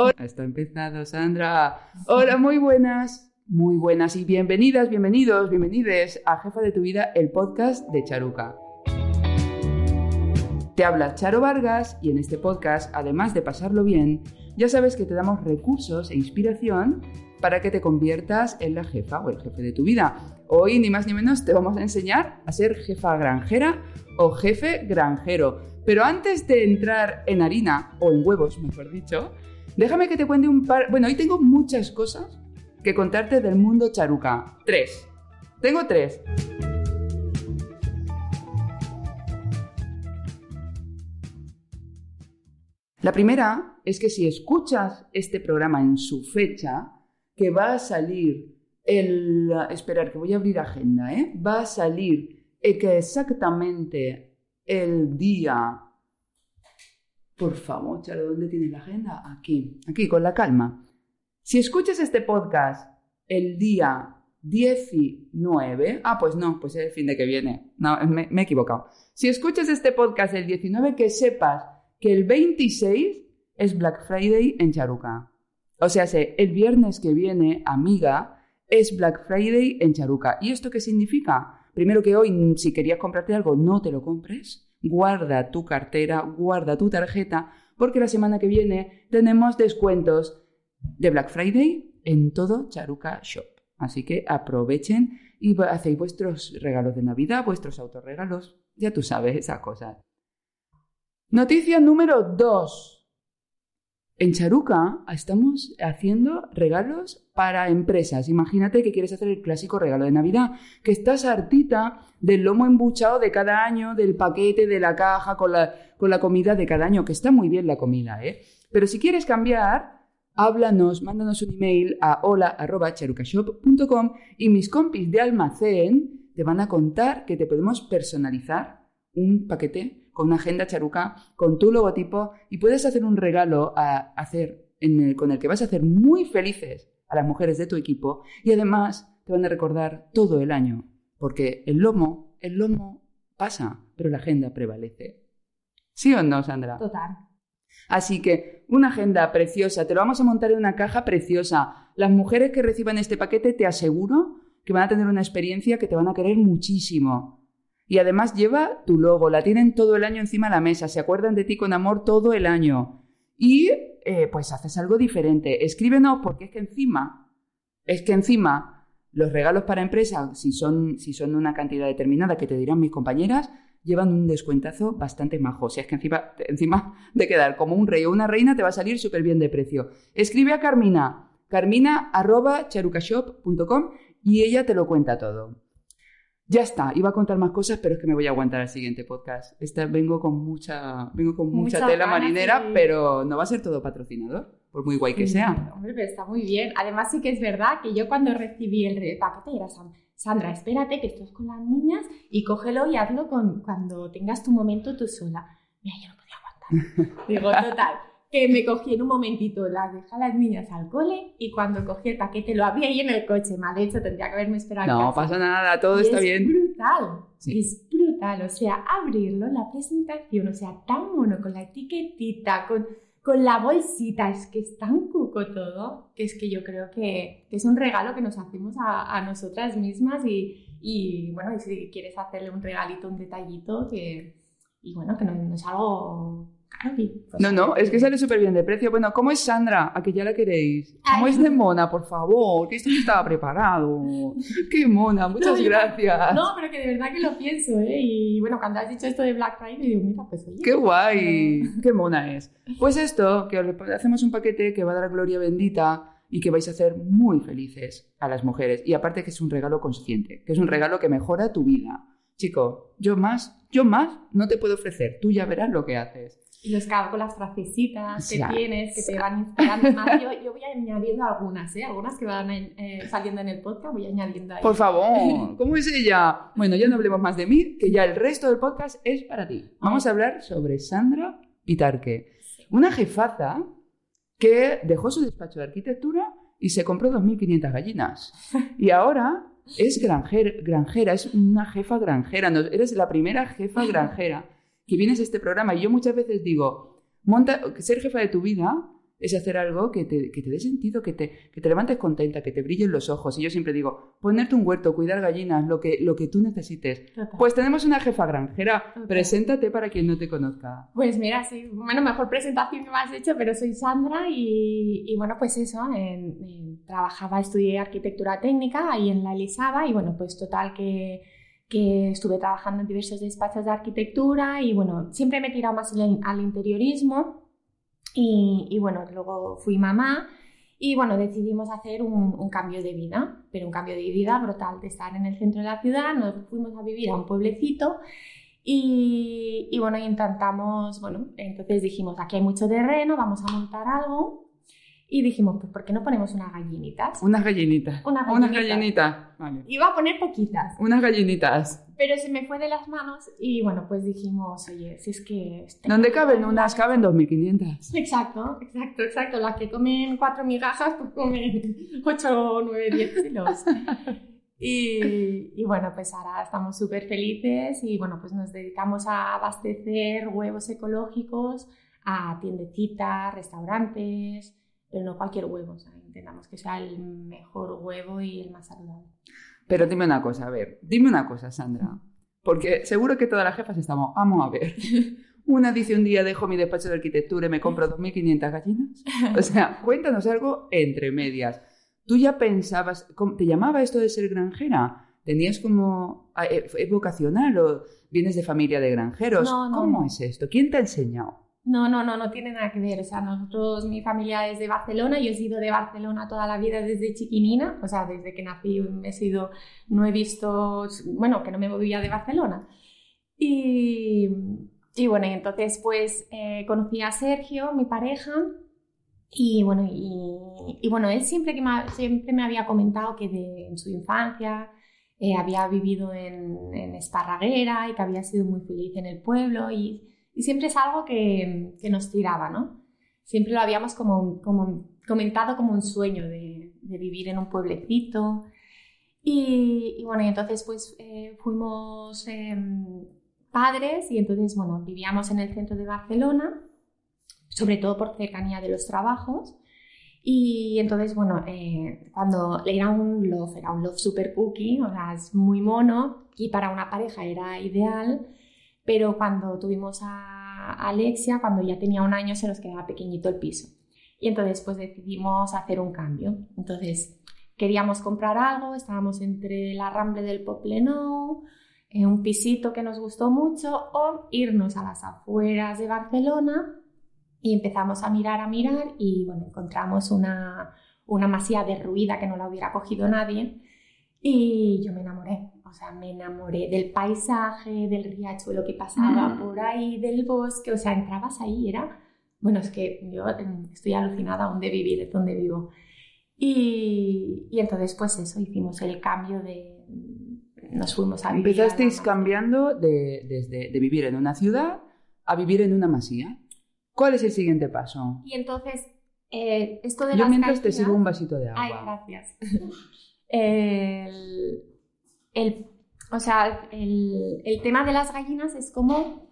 Hola, está empezado, Sandra. Hola, muy buenas, muy buenas y bienvenidas, bienvenidos, bienvenides a Jefa de tu Vida, el podcast de Charuca. Te habla Charo Vargas y en este podcast, además de pasarlo bien, ya sabes que te damos recursos e inspiración para que te conviertas en la jefa o el jefe de tu vida. Hoy, ni más ni menos, te vamos a enseñar a ser jefa granjera o jefe granjero. Pero antes de entrar en harina, o en huevos, mejor dicho, déjame que te cuente un par... Bueno, hoy tengo muchas cosas que contarte del mundo charuca. Tres. Tengo tres. La primera es que si escuchas este programa en su fecha, que va a salir el... Esperar, que voy a abrir agenda, ¿eh? Va a salir exactamente el día... Por favor, Charo, ¿dónde tienes la agenda? Aquí, aquí, con la calma. Si escuchas este podcast el día 19, ah, pues no, pues es el fin de que viene. No, me, me he equivocado. Si escuchas este podcast el 19, que sepas que el 26 es Black Friday en Charuca. O sea, el viernes que viene, amiga, es Black Friday en Charuca. ¿Y esto qué significa? Primero que hoy, si querías comprarte algo, no te lo compres. Guarda tu cartera, guarda tu tarjeta, porque la semana que viene tenemos descuentos de Black Friday en todo Charuca Shop. Así que aprovechen y hacéis vuestros regalos de Navidad, vuestros autorregalos. Ya tú sabes esas cosas. Noticia número 2. En Charuca estamos haciendo regalos para empresas. Imagínate que quieres hacer el clásico regalo de Navidad, que estás hartita del lomo embuchado de cada año, del paquete, de la caja, con la, con la comida de cada año, que está muy bien la comida, ¿eh? Pero si quieres cambiar, háblanos, mándanos un email a hola.charucashop.com y mis compis de almacén te van a contar que te podemos personalizar un paquete con una agenda charuca, con tu logotipo y puedes hacer un regalo a hacer con el que vas a hacer muy felices a las mujeres de tu equipo y además te van a recordar todo el año, porque el lomo, el lomo pasa, pero la agenda prevalece. ¿Sí o no, Sandra? Total. Así que una agenda preciosa, te lo vamos a montar en una caja preciosa. Las mujeres que reciban este paquete te aseguro que van a tener una experiencia que te van a querer muchísimo. Y además lleva tu logo, la tienen todo el año encima de la mesa, se acuerdan de ti con amor todo el año. Y eh, pues haces algo diferente. Escríbenos porque es que encima, es que encima los regalos para empresas, si son, si son una cantidad determinada que te dirán mis compañeras, llevan un descuentazo bastante majo. O es que encima, encima de quedar como un rey o una reina te va a salir súper bien de precio. Escribe a Carmina, carmina.charucashop.com y ella te lo cuenta todo. Ya está, iba a contar más cosas, pero es que me voy a aguantar al siguiente podcast. Esta, vengo con mucha, vengo con mucha, tela marinera, pero no va a ser todo patrocinador, por muy guay que sea. Hombre, pero está muy bien. Además sí que es verdad que yo cuando recibí el paquete era Sandra, espérate que estás con las niñas y cógelo y hazlo con, cuando tengas tu momento tú sola. Mira, yo no podía aguantar. Digo, total que me cogí en un momentito, las dejé a las niñas al cole y cuando cogí el paquete lo había ahí en el coche. Mal hecho, tendría que haberme esperado. No pasa nada, todo está bien. Es brutal, es brutal. O sea, abrirlo, la presentación, o sea, tan mono, con la etiquetita, con, con la bolsita, es que es tan cuco todo, que es que yo creo que, que es un regalo que nos hacemos a, a nosotras mismas y, y, bueno, si quieres hacerle un regalito, un detallito, que, y bueno, que no, no es algo no, no, es que sale súper bien de precio. Bueno, ¿cómo es Sandra? A que ya la queréis. ¿Cómo es de mona, por favor? Que esto no estaba preparado. Qué mona, muchas gracias. No, pero que de verdad que lo pienso, ¿eh? Y bueno, cuando has dicho esto de Black Friday, digo, mira, pues oye. Qué guay, qué mona es. Pues esto, que hacemos un paquete que va a dar gloria bendita y que vais a hacer muy felices a las mujeres. Y aparte que es un regalo consciente, que es un regalo que mejora tu vida. Chico, yo más, yo más no te puedo ofrecer. Tú ya verás lo que haces. Y los cago con las frasecitas que tienes, que te van inspirando más. Yo, yo, voy añadiendo algunas, ¿eh? Algunas que van eh, saliendo en el podcast, voy añadiendo ahí. Por favor, ¿cómo es ella? Bueno, ya no hablemos más de mí, que ya el resto del podcast es para ti. Vamos a hablar sobre Sandra Pitarque, una jefaza que dejó su despacho de arquitectura y se compró 2.500 gallinas. Y ahora es granjera, es una jefa granjera. eres la primera jefa granjera que vienes a este programa y yo muchas veces digo, monta, ser jefa de tu vida es hacer algo que te, que te dé sentido, que te, que te levantes contenta, que te brillen los ojos. Y yo siempre digo, ponerte un huerto, cuidar gallinas, lo que, lo que tú necesites. Total. Pues tenemos una jefa granjera. Preséntate para quien no te conozca. Pues mira, sí, bueno, mejor presentación que me has hecho, pero soy Sandra y, y bueno, pues eso, en- en- trabajaba, estudié arquitectura técnica ahí en la Elisaba y bueno, pues total que, que estuve trabajando en diversos despachos de arquitectura y bueno, siempre me he tirado más al, interiorismo y, y bueno, luego fui mamá y bueno, decidimos hacer un, un cambio de vida, pero un cambio de vida brutal, de estar en el centro de la ciudad, nos fuimos a vivir a un pueblecito y, y bueno, intentamos, bueno, entonces dijimos, aquí hay mucho terreno, vamos a montar algo. Y dijimos, pues ¿por qué no ponemos unas gallinitas? Unas gallinitas. Unas Unas gallinitas. Vale. Iba a poner poquitas, Unas gallinitas. pero se me fue de las manos y bueno, pues dijimos, oye, si es que... ¿Dónde caben? Unas caben 2.500. Exacto, exacto, exacto. Las que comen cuatro migajas, pues comen ocho, nueve, diez kilos. Y, y bueno, pues ahora estamos súper felices y bueno, pues nos dedicamos a abastecer huevos ecológicos a tiendecitas, restaurantes, pero no cualquier huevo, o sea, intentamos que sea el mejor huevo y el más saludable. Pero dime una cosa, a ver, dime una cosa, Sandra. Porque seguro que todas las jefas estamos, vamos a ver. Una dice un día dejo mi despacho de arquitectura y me compro 2.500 gallinas. O sea, cuéntanos algo entre medias. ¿Tú ya pensabas, te llamaba esto de ser granjera? ¿Tenías como, ah, eh, es vocacional o vienes de familia de granjeros? No, no, ¿Cómo no. es esto? ¿Quién te ha enseñado? No, no, no, no tiene nada que ver. O sea, nosotros, mi familia es de Barcelona, yo he sido de Barcelona toda la vida desde chiquinina, o sea, desde que nací he sido, no he visto, bueno, que no me movía de Barcelona. Y, y bueno, entonces pues eh, conocí a Sergio, mi pareja, y bueno, y, y bueno, él siempre, que me, siempre me había comentado que de, en su infancia eh, había vivido en, en Esparraguera y que había sido muy feliz en el pueblo y, y siempre es algo que, que nos tiraba, ¿no? Siempre lo habíamos como, como comentado como un sueño de, de vivir en un pueblecito. Y, y bueno, y entonces pues eh, fuimos em, padres y entonces, bueno, vivíamos en el centro de Barcelona, sobre todo por cercanía de los trabajos. Y entonces, bueno, eh, cuando era un love, era un love super cookie, o sea, es muy mono y para una pareja era ideal, pero cuando tuvimos a Alexia, cuando ya tenía un año, se nos quedaba pequeñito el piso. Y entonces, pues decidimos hacer un cambio. Entonces, queríamos comprar algo, estábamos entre la Ramble del Poblenou, eh, un pisito que nos gustó mucho, o irnos a las afueras de Barcelona y empezamos a mirar, a mirar y bueno, encontramos una, una masía derruida que no la hubiera cogido nadie y yo me enamoré, o sea, me enamoré del paisaje, del riachuelo que pasaba Mm. por ahí, del bosque, o sea, entrabas ahí, era, bueno, es que yo mm, estoy alucinada donde vivir, es donde vivo. Y, y entonces, pues eso, hicimos el cambio de, nos fuimos a vivir. a Empezasteis masía. cambiando de, desde, de vivir en una ciudad a vivir en una masía. ¿Cuál es el siguiente paso? Y entonces, eh, esto de Yo las mientras te sirvo un vasito de Ay, agua. gracias. el, el- o sea, el, el tema de las gallinas es como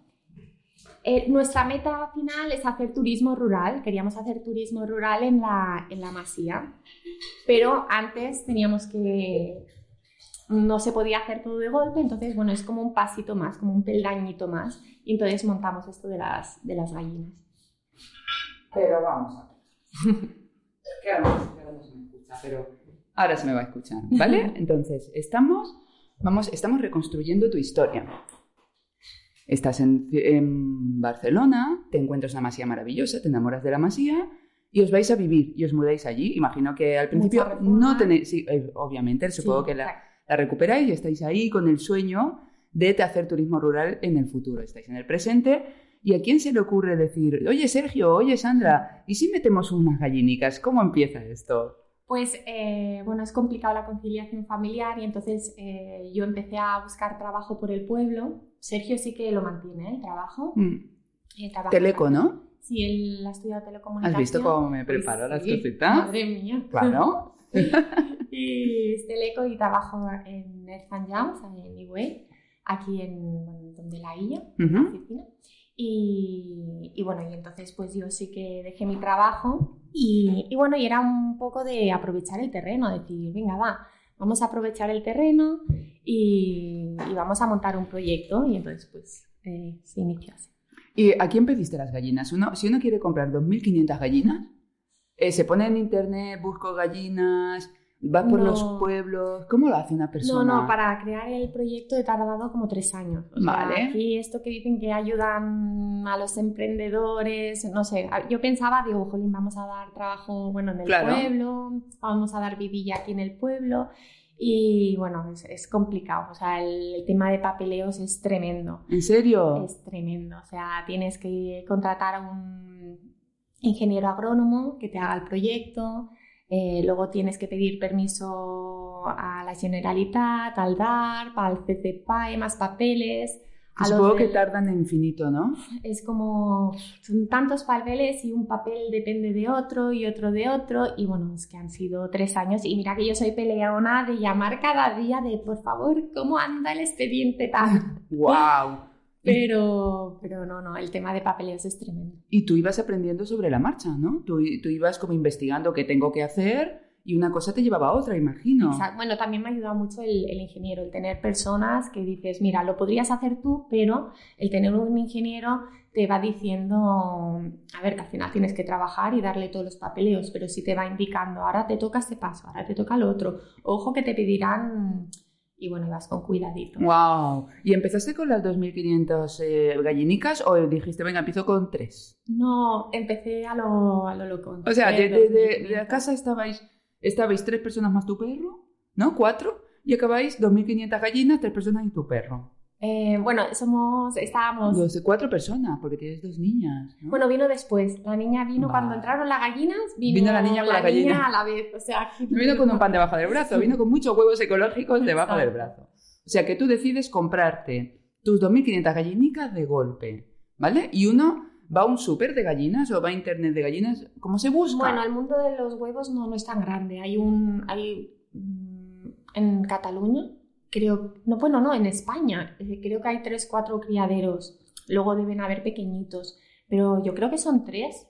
eh, nuestra meta final es hacer turismo rural. Queríamos hacer turismo rural en la, en la masía, pero antes teníamos que no se podía hacer todo de golpe, entonces bueno, es como un pasito más, como un peldañito más, y entonces montamos esto de las, de las gallinas. Pero vamos a ver. Que ahora no- se me escucha, pero ahora se me va a escuchar, ¿vale? Entonces, estamos, vamos, estamos reconstruyendo tu historia. Estás en, en Barcelona, te encuentras una masía maravillosa, te enamoras de la masía y os vais a vivir y os mudáis allí. Imagino que al principio no tenéis, sí, eh, obviamente, supongo Sí, que la, la recuperáis y estáis ahí con el sueño de hacer turismo rural en el futuro. Estáis en el presente y a quién se le ocurre decir, oye Sergio, oye Sandra, ¿y si metemos unas gallinicas? ¿Cómo empieza esto? Pues eh, bueno, es complicado la conciliación familiar y entonces eh, yo empecé a buscar trabajo por el pueblo. Sergio sí que lo mantiene, ¿eh? el trabajo. Mm, Teleco, ¿no? Sí, él ha estudiado telecomunicación. ¿Has visto cómo me Pues preparo las sí, cositas? Madre mía. Claro. y es teleco y trabajo en Earth and Jams, en aquí en donde la Illa, en la oficina. Y, y, bueno, y entonces pues yo sí que dejé mi trabajo y, bueno, y era un poco de aprovechar el terreno, decir, venga, va, vamos a aprovechar el terreno y, vamos a montar un proyecto y entonces pues eh, se inició así. ¿Y a quién pediste las gallinas? Si uno quiere comprar 2.500 gallinas, eh, se pone en internet, busco gallinas, va por los pueblos. ¿Cómo lo hace una persona? No, no, para crear el proyecto he tardado como tres años. O vale. Sea, aquí esto que dicen que ayudan a los emprendedores, no sé, yo pensaba, digo, jolín, vamos a dar trabajo, bueno, en el Claro. pueblo, vamos a dar vidilla aquí en el pueblo. Y bueno, es, es complicado. O sea, el, el tema de papeleos es tremendo. ¿En serio? Es tremendo. O sea, tienes que contratar a un ingeniero agrónomo que te haga el proyecto. Eh, luego tienes que pedir permiso a la Generalitat, al DAR, el CCPAE, más papeles. a Supongo que tardan infinito, ¿no? Es como, son tantos papeles y un papel depende de otro y otro de otro. Y bueno, es que han sido tres años. Y mira que yo soy peleona de llamar cada día de, por favor, ¿cómo anda el expediente tal? ¡Wow! Pero, pero no, no, el tema de papeleos es tremendo. Y tú ibas aprendiendo sobre la marcha, ¿no? Tú, tú ibas como investigando qué tengo que hacer y una cosa te llevaba a otra, imagino. Exacto. Bueno, también me ha ayudado mucho el, el ingeniero, el tener personas que dices, mira, lo podrías hacer tú, pero el tener un ingeniero te va diciendo, a ver, que al final tienes que trabajar y darle todos los papeleos, pero sí te va indicando, ahora te toca este paso, ahora te toca lo otro. Ojo que te pedirán, y bueno, y vas con cuidadito. ¡Wow! ¿Y empezaste con las 2.500 eh, gallinicas o dijiste, venga, empiezo con tres? No, empecé a lo, a lo loco. O sea, de, de- de- de 2500. la casa estabais, estabais tres personas más tu perro, ¿no? Cuatro. Y acabáis 2.500 gallinas, tres personas y tu perro. Eh, bueno, somos, estábamos... Dos, cuatro personas, porque tienes dos niñas. ¿no? Bueno, vino después. La niña vino cuando entraron las gallinas, vino, Vino la niña con la gallina. a la vez. O sea, No vino con un pan debajo del brazo, vino con muchos huevos ecológicos debajo del brazo. O sea que tú decides comprarte tus 2.500 gallinicas de golpe, ¿vale? Y uno va a un súper de gallinas o va a internet de gallinas, ¿cómo se busca? Bueno, el mundo de los huevos no, no es tan grande. Hay un. Hay, mm, en Cataluña, creo. No, bueno, no, en España. Creo que hay tres, cuatro criaderos. Luego deben haber pequeñitos. Pero yo creo que son tres.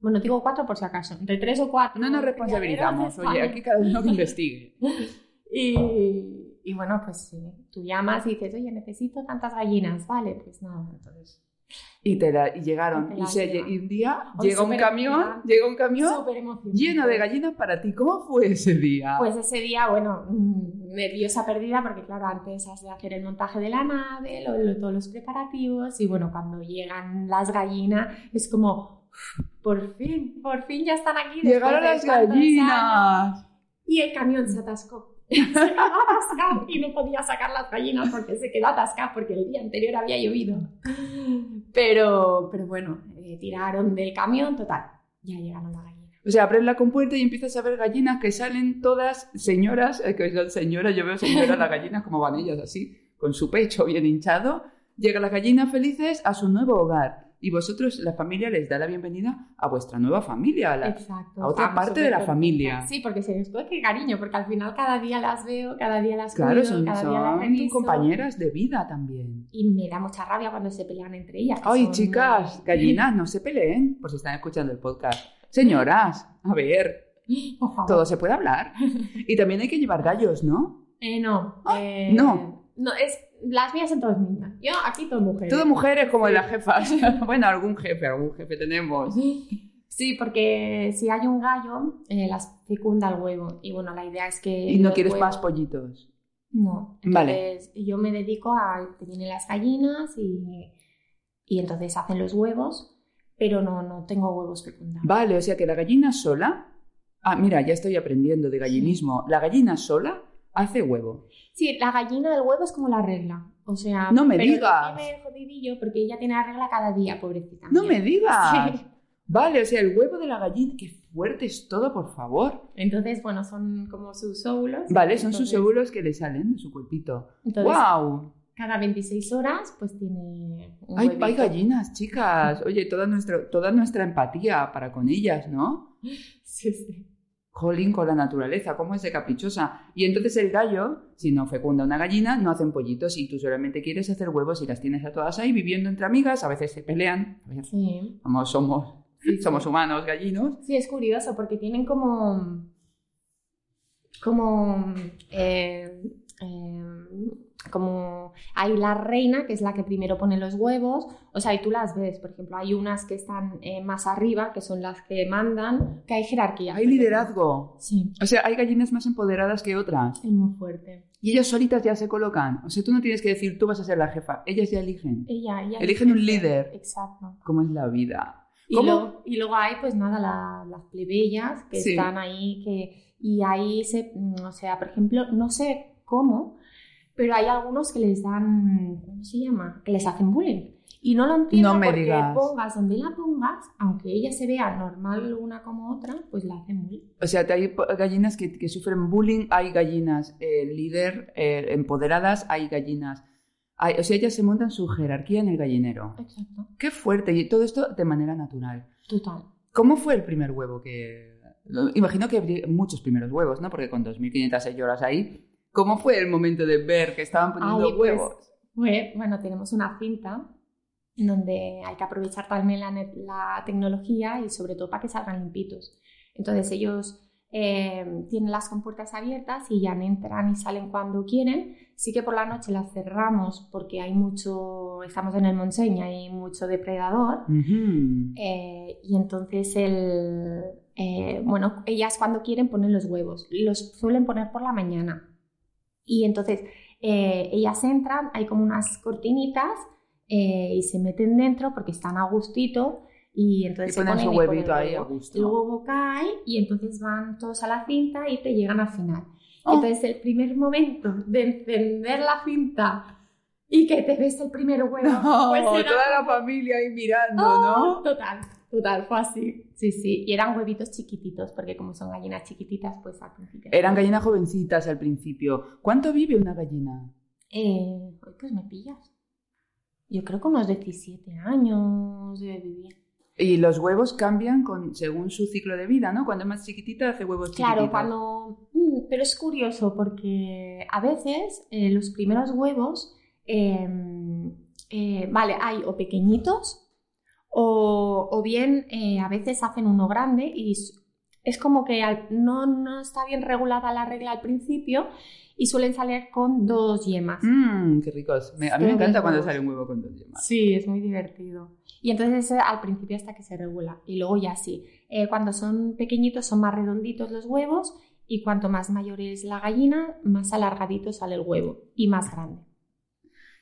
Bueno, digo cuatro por si acaso. Entre tres o cuatro. no nos responsabilizamos, oye, aquí cada uno que investigue. Y, y bueno, pues sí, tú llamas y dices, oye, necesito tantas gallinas, vale, pues nada, entonces. Y, te la- y llegaron, Y te y, la se- llevan. y un día Hoy llega un camión, llega un camión lleno de gallinas para ti. ¿Cómo fue ese día? Pues ese día, bueno, mm, nerviosa perdida, porque claro, antes has de hacer el montaje de la nave, lo- lo- todos los preparativos, y bueno, cuando llegan las gallinas, es como, "Uf, por fin, por fin ya están aquí. Llegaron las tantos años". gallinas. Y el camión se atascó. Y no podía sacar las gallinas porque se quedó atascado porque el día anterior había llovido. Pero, pero bueno, eh, tiraron del camión, total, ya llegaron las gallinas. O sea, abres la compuerta y empiezas a ver gallinas que salen todas señoras, eh, que son señoras, yo veo señoras las gallinas como van ellas así, con su pecho bien hinchado. Llegan las gallinas felices a su nuevo hogar. Y vosotros, la familia, les da la bienvenida a vuestra nueva familia. a la- Exacto. a otra parte de la familia. Sí, porque se les coge cariño, porque al final cada día las veo, cada día las Claro, cuido, son, cada día las son reviso. compañeras de vida también. Y me da mucha rabia cuando se pelean entre ellas. que Ay, son- chicas, gallinas, no se peleen, por si están escuchando el podcast. Señoras, a ver, Por favor. todo se puede hablar. Y también hay que llevar gallos, ¿no? Eh, no. eh, no. No, es, las mías son todas niñas. Yo aquí todo mujeres. Todo mujeres como las jefas. bueno, algún jefe, algún jefe tenemos. Sí, porque si hay un gallo, eh, las fecunda el huevo. Y bueno, la idea es que. Y no quieres huevos- más pollitos. No. Vale. Entonces, yo me dedico a que vienen las gallinas y, y entonces hacen los huevos, pero no, no tengo huevos fecundados. Vale, o sea que la gallina sola. Ah, mira, ya estoy aprendiendo de gallinismo. La gallina sola hace huevo. Sí, la gallina del huevo es como la regla. O sea, No me pero digas. Tiene jodidillo porque ella tiene la regla cada día, pobrecita. No mía. me digas. Sí. Vale, o sea, el huevo de la gallina. Qué fuerte es todo, por favor. Entonces, bueno, son como sus óvulos. Vale, son sus óvulos que le salen de su cuerpito. Entonces, ¡Wow! cada 26 horas, pues tiene un Hay, huevito. hay gallinas, chicas. Oye, toda nuestra, toda nuestra empatía para con ellas, ¿no? Sí, sí. Jolín con la naturaleza, cómo es de caprichosa. Y entonces el gallo, si no fecunda una gallina, no hacen pollitos y tú solamente quieres hacer huevos y las tienes a todas ahí viviendo entre amigas, a veces se pelean, a veces Sí. somos, somos, somos humanos, gallinos. Sí, es curioso porque tienen como. Como. eh, eh, como hay la reina, que es la que primero pone los huevos, o sea, y tú las ves, por ejemplo, hay unas que están eh, más arriba, que son las que mandan, que hay jerarquía. Hay liderazgo. Sí, O sea, hay gallinas más empoderadas que otras. es muy fuerte. Y ellas solitas ya se colocan. O sea, tú no tienes que decir, tú vas a ser la jefa. Ellas ya eligen. Ella, ella Eligen un líder. Exacto. ¿Cómo es la vida? Y, luego, y luego hay, pues nada, la- las plebeyas que Sí. están ahí, que, y ahí se, mm, o sea, por ejemplo, no sé cómo, pero hay algunos que les dan, ¿cómo se llama? Que les hacen bullying. Y no lo entiendo No me porque digas. pongas donde la pongas, aunque ella se vea normal una como otra, pues la hacen bullying. O sea, hay gallinas que, que sufren bullying, hay gallinas eh, líder, eh, empoderadas, hay gallinas... hay- o sea, ellas se montan su jerarquía en el gallinero. Exacto. Qué fuerte. Y todo esto de manera natural. Total. ¿Cómo fue el primer huevo que...? Imagino que habría muchos primeros huevos, ¿no? Porque con 2.500 señoras ahí... ¿Cómo fue el momento de ver que estaban poniendo Ay, pues, huevos? Fue- bueno, tenemos una cinta donde hay que aprovechar también la, la tecnología y sobre todo para que salgan limpitos. Entonces ellos eh, tienen las compuertas abiertas y ya entran y salen cuando quieren. Sí que por la noche las cerramos porque hay mucho, estamos en el Montseny, y hay mucho depredador. Ujú. Eh, y entonces el, eh, bueno, ellas cuando quieren ponen los huevos. Los suelen poner por la mañana. Y entonces eh, ellas entran, hay como unas cortinitas eh, y se meten dentro porque están a gustito y entonces Y se ponen ponen su y ponen huevito el ahí a huevo. gusto. El huevo cae y entonces van todos a la cinta y te llegan al final. Oh. Entonces el primer momento de encender la cinta y que te ves el primer huevo, No, pues era toda la familia ahí mirando, ¡Oh! ¿no? Total, total, fue así. Sí, sí, y eran huevitos chiquititos, porque como son gallinas chiquititas, pues al principio. Eran gallinas jovencitas al principio. ¿Cuánto vive una gallina? Eh, pues me pillas. Yo creo que unos 17 años debe vivir. Y los huevos cambian con, según su ciclo de vida, ¿no? Cuando es más chiquitita hace huevos Claro, chiquititos. cuando... Mm, pero es curioso porque a veces eh, los primeros huevos, eh, eh, vale, hay o pequeñitos o, o bien eh, a veces hacen uno grande y es como que al- no, no está bien regulada la regla al principio y suelen salir con dos yemas. Mmm, qué ricos. Me- a mí me encanta cuando sale un huevo con dos yemas. Sí, es muy divertido. Y entonces al principio hasta que se regula. Y luego ya sí. Eh, cuando son pequeñitos son más redonditos los huevos y cuanto más mayor es la gallina, más alargadito sale el huevo y más grande.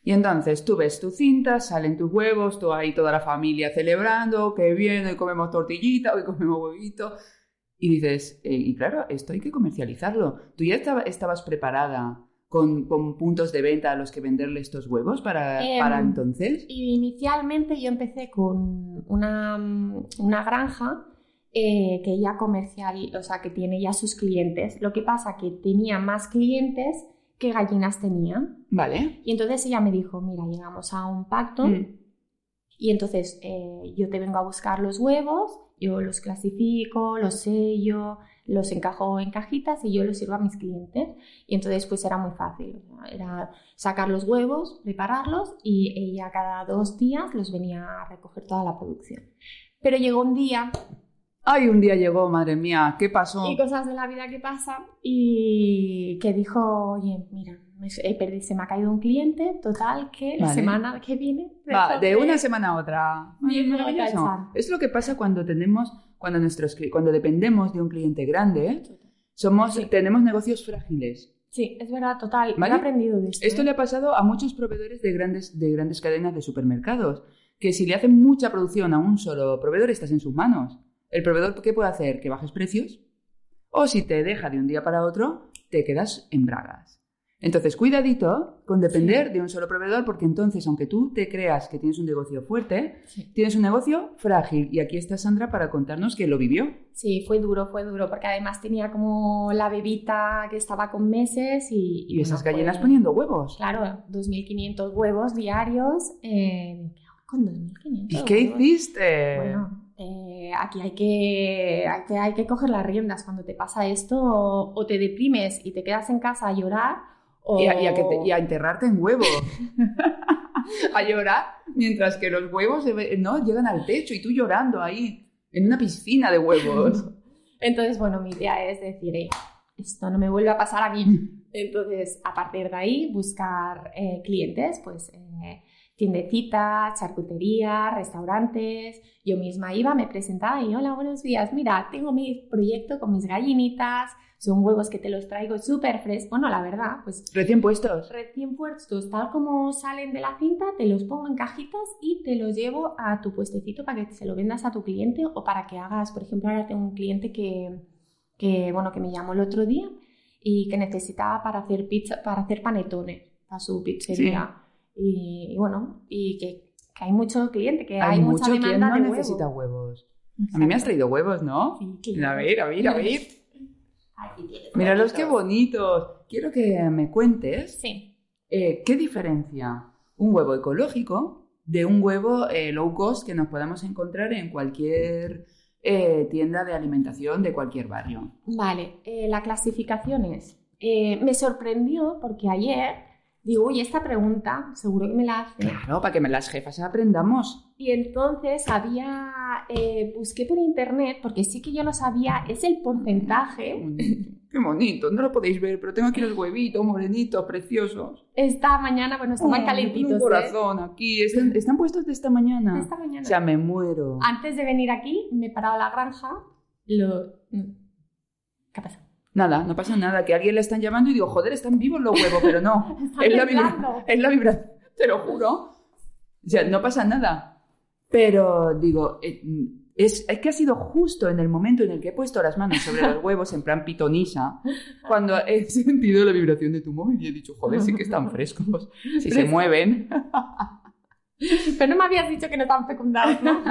Y entonces tú ves tu cinta, salen tus huevos, tú ahí toda la familia celebrando, que bien, hoy comemos tortillita, hoy comemos huevito. Y dices, eh, y claro, esto hay que comercializarlo. ¿Tú ya estaba- estabas preparada con, con puntos de venta a los que venderle estos huevos para, Em, para entonces? Y inicialmente yo empecé con una, mm, una granja eh, que ya comercial, o sea, que tiene ya sus clientes. Lo que pasa que tenía más clientes que gallinas tenía. Vale. Y entonces ella me dijo, mira, llegamos a un pacto Mm. y entonces eh, yo te vengo a buscar los huevos, yo los clasifico, los sello, los encajo en cajitas y yo los sirvo a mis clientes. Y entonces pues era muy fácil, era sacar los huevos, prepararlos y ella cada dos días los venía a recoger toda la producción. Pero llegó un día Ay, un día llegó, madre mía, ¿qué pasó? y cosas de la vida que pasan y que dijo, oye, mira, me- perdido- se me ha caído un cliente, total, que la Vale. semana que viene... Va, de una semana a otra. Bien, maravilloso. chan. Es lo que pasa cuando tenemos, cuando nuestros, cuando dependemos de un cliente grande, ¿eh? somos, Sí. tenemos negocios frágiles. Sí, es verdad, total. ¿Vale? He aprendido de esto. Esto ¿eh? le ha pasado a muchos proveedores de grandes, de grandes cadenas de supermercados, que si le hacen mucha producción a un solo proveedor, estás en sus manos. El proveedor, ¿qué puede hacer? Que bajes precios. O si te deja de un día para otro, te quedas en bragas. Entonces, cuidadito con depender Sí. de un solo proveedor, porque entonces, aunque tú te creas que tienes un negocio fuerte, Sí. tienes un negocio frágil. Y aquí está Sandra para contarnos que lo vivió. Sí, fue duro, fue duro, porque además tenía como la bebita que estaba con meses y... Y esas bueno, gallinas fue- poniendo huevos. Claro, 2.500 huevos diarios. Eh, ¿Qué hago con 2.500 ¿Y qué huevos? hiciste? Bueno, eh, aquí hay que, hay que, hay que coger las riendas cuando te pasa esto o, o te deprimes y te quedas en casa a llorar o... Y, a, y a que te- y a enterrarte en huevos. a llorar mientras que los huevos no llegan al techo y tú llorando ahí en una piscina de huevos. Entonces, bueno, mi idea es decir, "Ey, esto no me vuelve a pasar a mí. Entonces, a partir de ahí, buscar eh, clientes, pues eh, tiendecitas, charcuterías, restaurantes. Yo misma iba, me presentaba y hola, buenos días. Mira, tengo mi proyecto con mis gallinitas, son huevos que te los traigo súper frescos. Bueno, la verdad, pues Recién puestos. recién puestos, tal como salen de la cinta, te los pongo en cajitas y te los llevo a tu puestecito para que se lo vendas a tu cliente o para que hagas, por ejemplo, ahora tengo un cliente que, que, bueno, que me llamó el otro día y que necesitaba para hacer pizza, para hacer panetones para su pizzería. Y, y bueno, y que, que hay mucho cliente, que hay, Hay mucha mucho quien demanda no de necesita huevos. A mí me has traído huevos, ¿no? Sí, claro. A ver, a ver, a ver. Aquí tienes Míralos qué bonitos. Quiero que me cuentes Sí. eh, qué diferencia un huevo ecológico de un huevo eh, low cost que nos podamos encontrar en cualquier eh, tienda de alimentación de cualquier barrio. Vale, eh, la clasificación es, me sorprendió porque ayer digo, uy, esta pregunta seguro que me la hace. Claro, para que me las jefas aprendamos. Y entonces había, eh, busqué por internet, porque sí que yo lo sabía, es el porcentaje. Qué bonito, no lo podéis ver, pero tengo aquí los huevitos morenitos, preciosos. Esta mañana, bueno, estaban Oh, calentitos. Un ¿eh? corazón aquí, están, están puestos de esta mañana. Esta mañana. O sea, me muero. Antes de venir aquí, me he parado a la granja. Lo... ¿Qué pasa? Nada, no pasa nada, que a alguien le están llamando y digo, joder, están vivos los huevos, pero no. Es, la vibra- es la vibración, te lo juro. O sea, no pasa nada. Pero digo, eh, es, es que ha sido justo en el momento en el que he puesto las manos sobre los huevos en plan pitonisa, cuando he sentido la vibración de tu móvil y he dicho, joder, sí que están frescos. Si se mueven. Pero no me habías dicho que no están fecundados, ¿no?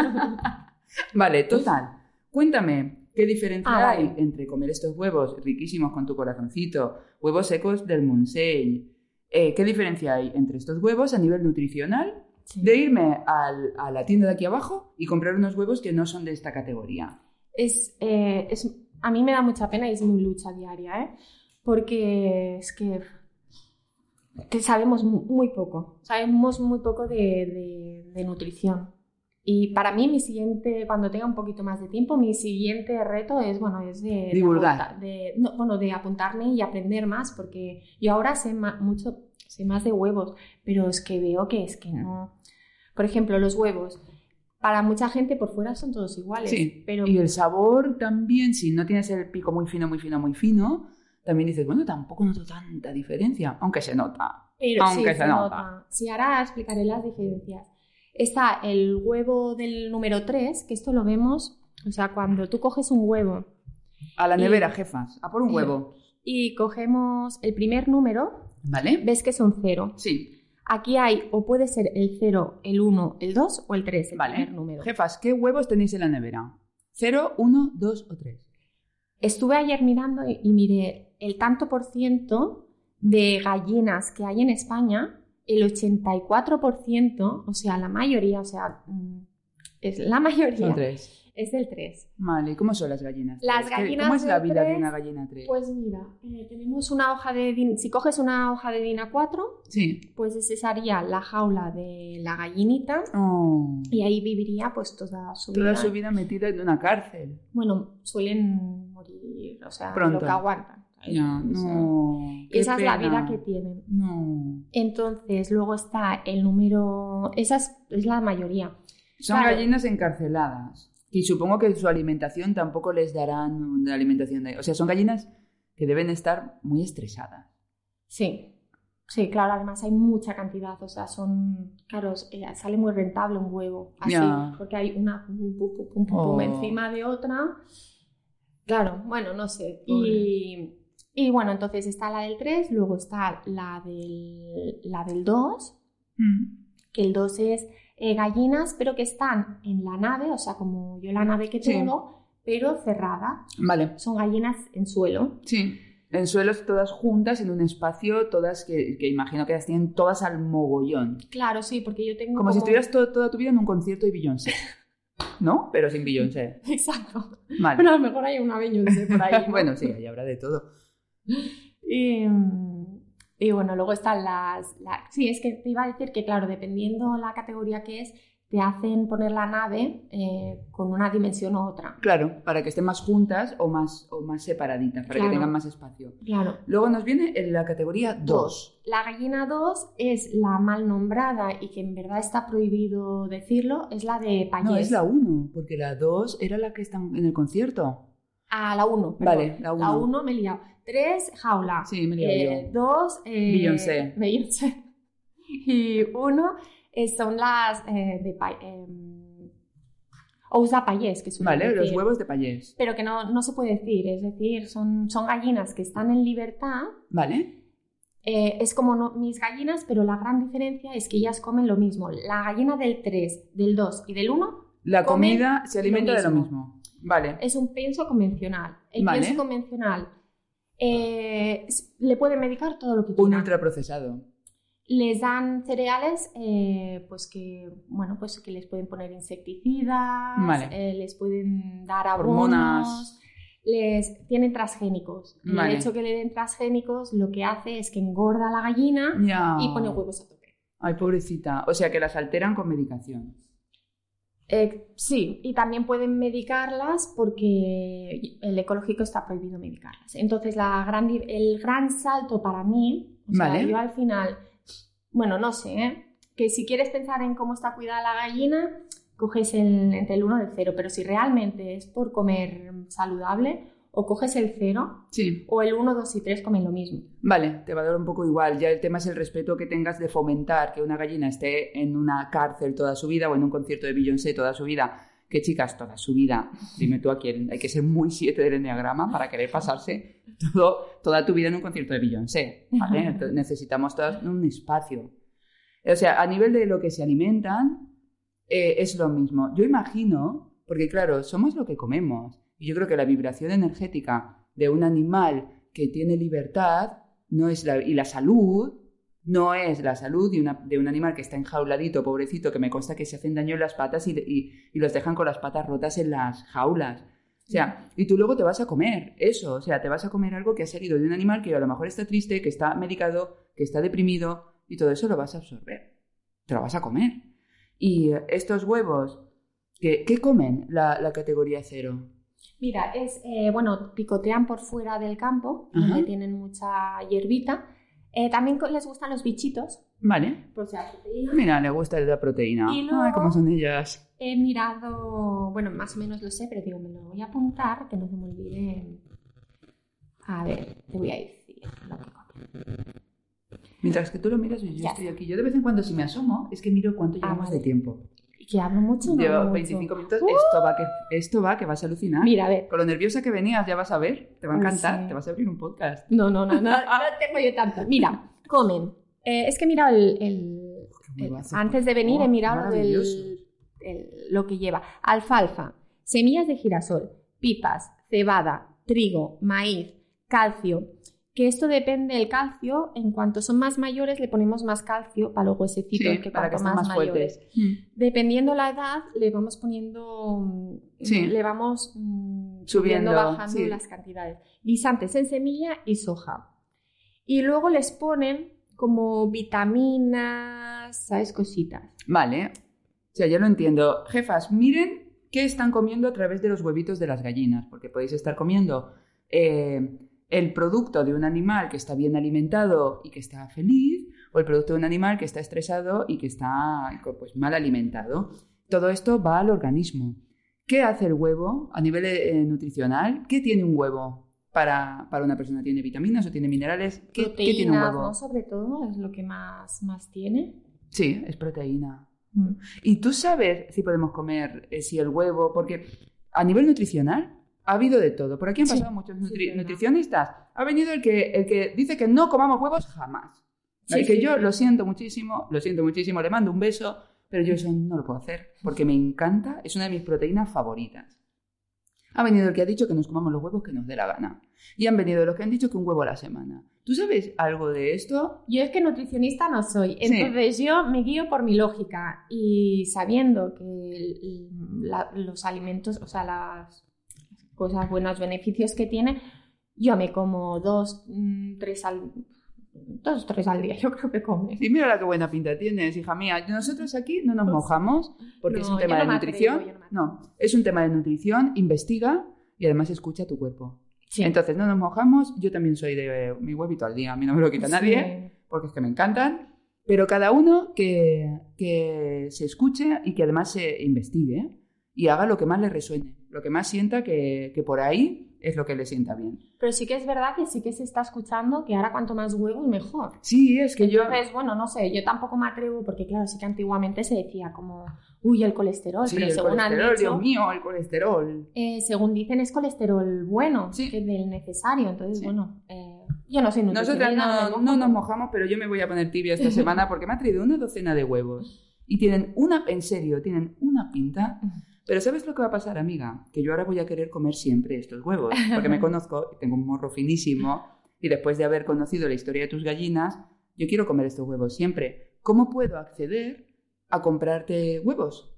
Vale, total. Cuéntame, ¿qué diferencia Ah, hay vale. entre comer estos huevos riquísimos con tu corazoncito, huevos secos del Montseny? Eh, ¿Qué diferencia hay entre estos huevos a nivel nutricional Sí. de irme al- a la tienda de aquí abajo y comprar unos huevos que no son de esta categoría? es, eh, es- a mí me da mucha pena y es mi lucha diaria, ¿eh? Porque es que, que sabemos mu- muy poco, sabemos muy poco de, de- de nutrición. Y para mí, mi siguiente, cuando tenga un poquito más de tiempo, mi siguiente reto es, bueno, es de, Divulgar. apunta- de- no, bueno, de apuntarme y aprender más, porque yo ahora sé ma- mucho, sé más de huevos, pero es que veo que es que no. Por ejemplo, los huevos. Para mucha gente por fuera son todos iguales, Sí, pero y el sabor también, si no tienes el pico muy fino, muy fino, muy fino, también dices, bueno, tampoco noto tanta diferencia, aunque se nota. Pero Aunque sí, se se nota. nota. Sí, ahora explicaré las diferencias. Está el huevo del número 3, que esto lo vemos, o sea, cuando tú coges un huevo A la Y- nevera, jefas, a por un y- huevo. y cogemos el primer número, ¿Vale? ves que son 0. Sí. Aquí hay, o puede ser el 0, el 1, el 2 o el 3, el Vale. primer número. Jefas, ¿qué huevos tenéis en la nevera? ¿Cero, uno, dos o tres? Estuve ayer mirando y, y miré el tanto por ciento de gallinas que hay en España, el 84%, o sea, la mayoría, o sea, mm, es la mayoría, Son tres. es el 3. Vale, ¿y cómo son las gallinas? Las gallinas ¿Cómo es la vida de una gallina tres? Pues mira, eh, tenemos una hoja de DIN, si coges una hoja de DIN A4, sí. pues ese sería la jaula de la gallinita Oh, y ahí viviría pues toda su vida. toda su vida metida en una cárcel. Bueno, suelen morir, o sea, Pronto. lo que aguantan. Ya, no. y esa es la vida que tienen. No. Entonces, luego está el número. Esa es, es la mayoría. Son Claro. gallinas encarceladas. Y supongo que su alimentación tampoco les darán una alimentación de... O sea, son gallinas que deben estar muy estresadas. Sí. Sí, claro, además hay mucha cantidad. O sea, son. Claro, eh, sale muy rentable un huevo. Así. Porque hay una pum, pum, pum, pum, pum, pum, Oh. encima de otra. Claro, bueno, no sé. Y, y bueno, entonces está la del 3, luego está la del, la del 2. que el 2 es eh, gallinas, pero que están en la nave, o sea, como yo la nave que Sí. tengo, pero cerrada. Vale. Son gallinas en suelo. Sí. En suelos todas juntas, en un espacio, todas que, que imagino que las tienen todas al mogollón. Claro, sí, porque yo tengo Como si estuvieras to- toda tu vida en un concierto de Beyoncé. ¿No? Pero sin Beyoncé. Exacto. Vale. Pero a lo mejor hay una Beyoncé por ahí. ¿no? bueno, sí, ahí habrá de todo. Y, y bueno, luego están las, la- Sí, es que te iba a decir que, claro, dependiendo la categoría que es, te hacen poner la nave eh, con una dimensión u otra. Claro, para que estén más juntas o más, o más separaditas, para Claro. que tengan más espacio. Claro. Luego nos viene en la categoría 2. La gallina 2 es la mal nombrada y que en verdad está prohibido decirlo, es la de Payés. No, es la 1, porque la 2 era la que está en el concierto. Ah, la 1. Vale, la uno. La 1 me he liado. 3, jaula. Sí, me he liado yo. 2, Beyoncé. Beyoncé. Y 1 son las eh, de eh, Ousa Payés, que suelen Vale, los decir. huevos de payés. Pero que no, no se puede decir, es decir, son, son gallinas que están en libertad. Vale. Eh, es como no- mis gallinas, pero la gran diferencia es que ellas comen lo mismo. La gallina del 3, del 2 y del 1 La comida se alimenta lo de lo mismo. Vale. es un pienso convencional. El Vale. pienso convencional eh, le pueden medicar todo lo que Un quieran. ultraprocesado. Les dan cereales, eh, pues que, bueno, pues que les pueden poner insecticidas, Vale. eh, les pueden dar abonos, Hormonas. les tienen transgénicos. Vale. El hecho que le den transgénicos lo que hace es que engorda la gallina Ya. y pone huevos a tope. Ay, pobrecita. O sea que las alteran con medicación. Eh, sí, y también pueden medicarlas porque el ecológico está prohibido medicarlas. Entonces, la gran, el gran salto para mí, o sea, yo al final, bueno, no sé, ¿eh? que si quieres pensar en cómo está cuidada la gallina, coges el, entre el 1 y el 0, pero si realmente es por comer saludable, o coges el 0 Sí. o el 1, 2 y 3 comen lo mismo. Vale, te va a dar un poco igual. Ya el tema es el respeto que tengas de fomentar que una gallina esté en una cárcel toda su vida o en un concierto de Beyoncé toda su vida. Que chicas, toda su vida. Dime tú a quién. Hay que ser muy siete del enneagrama para querer pasarse todo, toda tu vida en un concierto de Beyoncé. ¿vale? Entonces, necesitamos todas un espacio. O sea, a nivel de lo que se alimentan, eh, es lo mismo. Yo imagino, porque claro, somos lo que comemos. Y yo creo que la vibración energética de un animal que tiene libertad no es la, y la salud no es la salud de, un animal que está enjauladito, pobrecito, que me consta que se hacen daño en las patas y, y- los dejan con las patas rotas en las jaulas. O sea, y tú luego te vas a comer eso, o sea, te vas a comer algo que ha salido de un animal que a lo mejor está triste, que está medicado, que está deprimido, y todo eso lo vas a absorber. Te lo vas a comer. Y estos huevos, ¿qué, comen la categoría cero? Mira, es, eh, bueno, picotean por fuera del campo, Ajá. donde tienen mucha hierbita. Eh, también les gustan los bichitos, Vale. por si hay proteína. Mira, le gusta la proteína. Y Ay, cómo son ellas. He mirado, bueno, más o menos lo sé, pero digo, me lo voy a apuntar, que no se me olvide. A ver, te voy a decir lo que. Mientras que tú lo miras, yo Ya estoy aquí. Yo de vez en cuando, si me asomo, es que miro cuánto Ah, llevamos vale. de tiempo. ¿Y que hablo mucho? Llevo hablo mucho? 25 minutos. ¡Uh! Esto va, que, esto va, que vas a alucinar. Mira, a ver. Con lo nerviosa que venías, ya vas a ver. Te va a encantar. sí. Te vas a abrir un podcast. No, no, no, no, no tengo yo tanto. Mira, comen. Eh, es que he mirado el, el- huevazo, antes de venir he favor, mirado el- lo que lleva. Alfalfa, semillas de girasol, pipas, cebada, trigo, maíz, calcio. Que esto depende del calcio. En cuanto son más mayores, le ponemos más calcio para los huesecitos, Sí, que para que estén más, más mayores. fuertes. Mm. Dependiendo la edad, le vamos poniendo, mm, Sí. le vamos mm, Subiendo, subiendo, bajando sí. las cantidades. Guisantes en semilla y soja. Y luego les ponen como vitaminas, ¿sabes? Cositas. Vale. O sea, ya lo entiendo. Jefas, miren qué están comiendo a través de los huevitos de las gallinas, porque podéis estar comiendo eh, el producto de un animal que está bien alimentado y que está feliz, o el producto de un animal que está estresado y que está pues, mal alimentado. Todo esto va al organismo. ¿Qué hace el huevo a nivel eh, nutricional? ¿Qué tiene un huevo para, para una persona? ¿Tiene vitaminas o tiene minerales? ¿Qué, qué tiene un huevo? ¿no? Sobre todo, es lo que más, más tiene. Sí, es proteína. Mm. ¿Y tú sabes si podemos comer, eh, si el huevo? Porque a nivel nutricional ha habido de todo. Por aquí han Sí, pasado muchos nutri- nutricionistas. Ha venido el que, el que dice que no comamos huevos jamás. Sí, que yo lo siento muchísimo, lo siento muchísimo, le mando un beso, pero yo eso no lo puedo hacer porque me encanta, es una de mis proteínas favoritas. Ha venido el que ha dicho que nos comamos los huevos que nos dé la gana. Y han venido los que han dicho que un huevo a la semana. ¿Tú sabes algo de esto? Yo es que nutricionista no soy, entonces yo me guío por mi lógica y sabiendo que los alimentos, o sea, las cosas buenas, beneficios que tiene, yo me como dos, mm, tres al, dos tres al día, yo creo que comes. Y mira la qué buena pinta tienes, hija mía. Nosotros aquí no nos pues mojamos porque es un tema de nutrición. no, es un tema de nutrición, investiga y además escucha tu cuerpo. Entonces no nos mojamos, yo también soy de mi huevito al día, a mí no me lo quita nadie, porque es que me encantan, pero cada uno que, que se escuche y que además se investigue y haga lo que más le resuene, lo que más sienta que, que por ahí es lo que le sienta bien. Pero sí que es verdad que sí que se está escuchando que ahora cuanto más huevos mejor. Sí, es que yo... Entonces, bueno, no sé, yo tampoco me atrevo porque claro, sí que antiguamente se decía como, uy, el colesterol, sí, pero el según colesterol, han Dios mío, el colesterol. Eh, según dicen es colesterol bueno, sí. que es del necesario, entonces, bueno... Eh, yo no sé Nosotras no, no, nos mojamos, pero yo me voy a poner tibia esta semana porque me ha traído una docena de huevos. Y tienen una, en serio, tienen una pinta. Pero ¿sabes lo que va a pasar, amiga? Que yo ahora voy a querer comer siempre estos huevos, porque me conozco, tengo un morro finísimo, y después de haber conocido la historia de tus gallinas, yo quiero comer estos huevos siempre. ¿Cómo puedo acceder a comprarte huevos?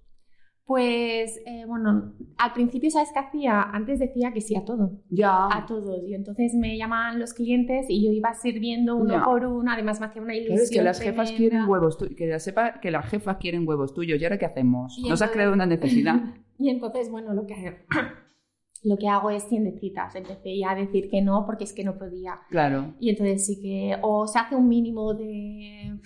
Pues, eh, bueno, al principio, ¿sabes qué hacía? Antes decía que sí a todo. Ya. A todos. Y entonces me llamaban los clientes y yo iba sirviendo uno por uno. Además, me hacía una ilusión. es que las jefas quieren huevos Que ya sepa que las jefas quieren huevos tuyos. ¿Y ahora qué hacemos? Nos has creado una necesidad. y entonces, bueno, lo que, lo que hago es tiendecitas. Empecé ya a decir que no porque es que no podía. Claro. Y entonces sí que o se hace un mínimo de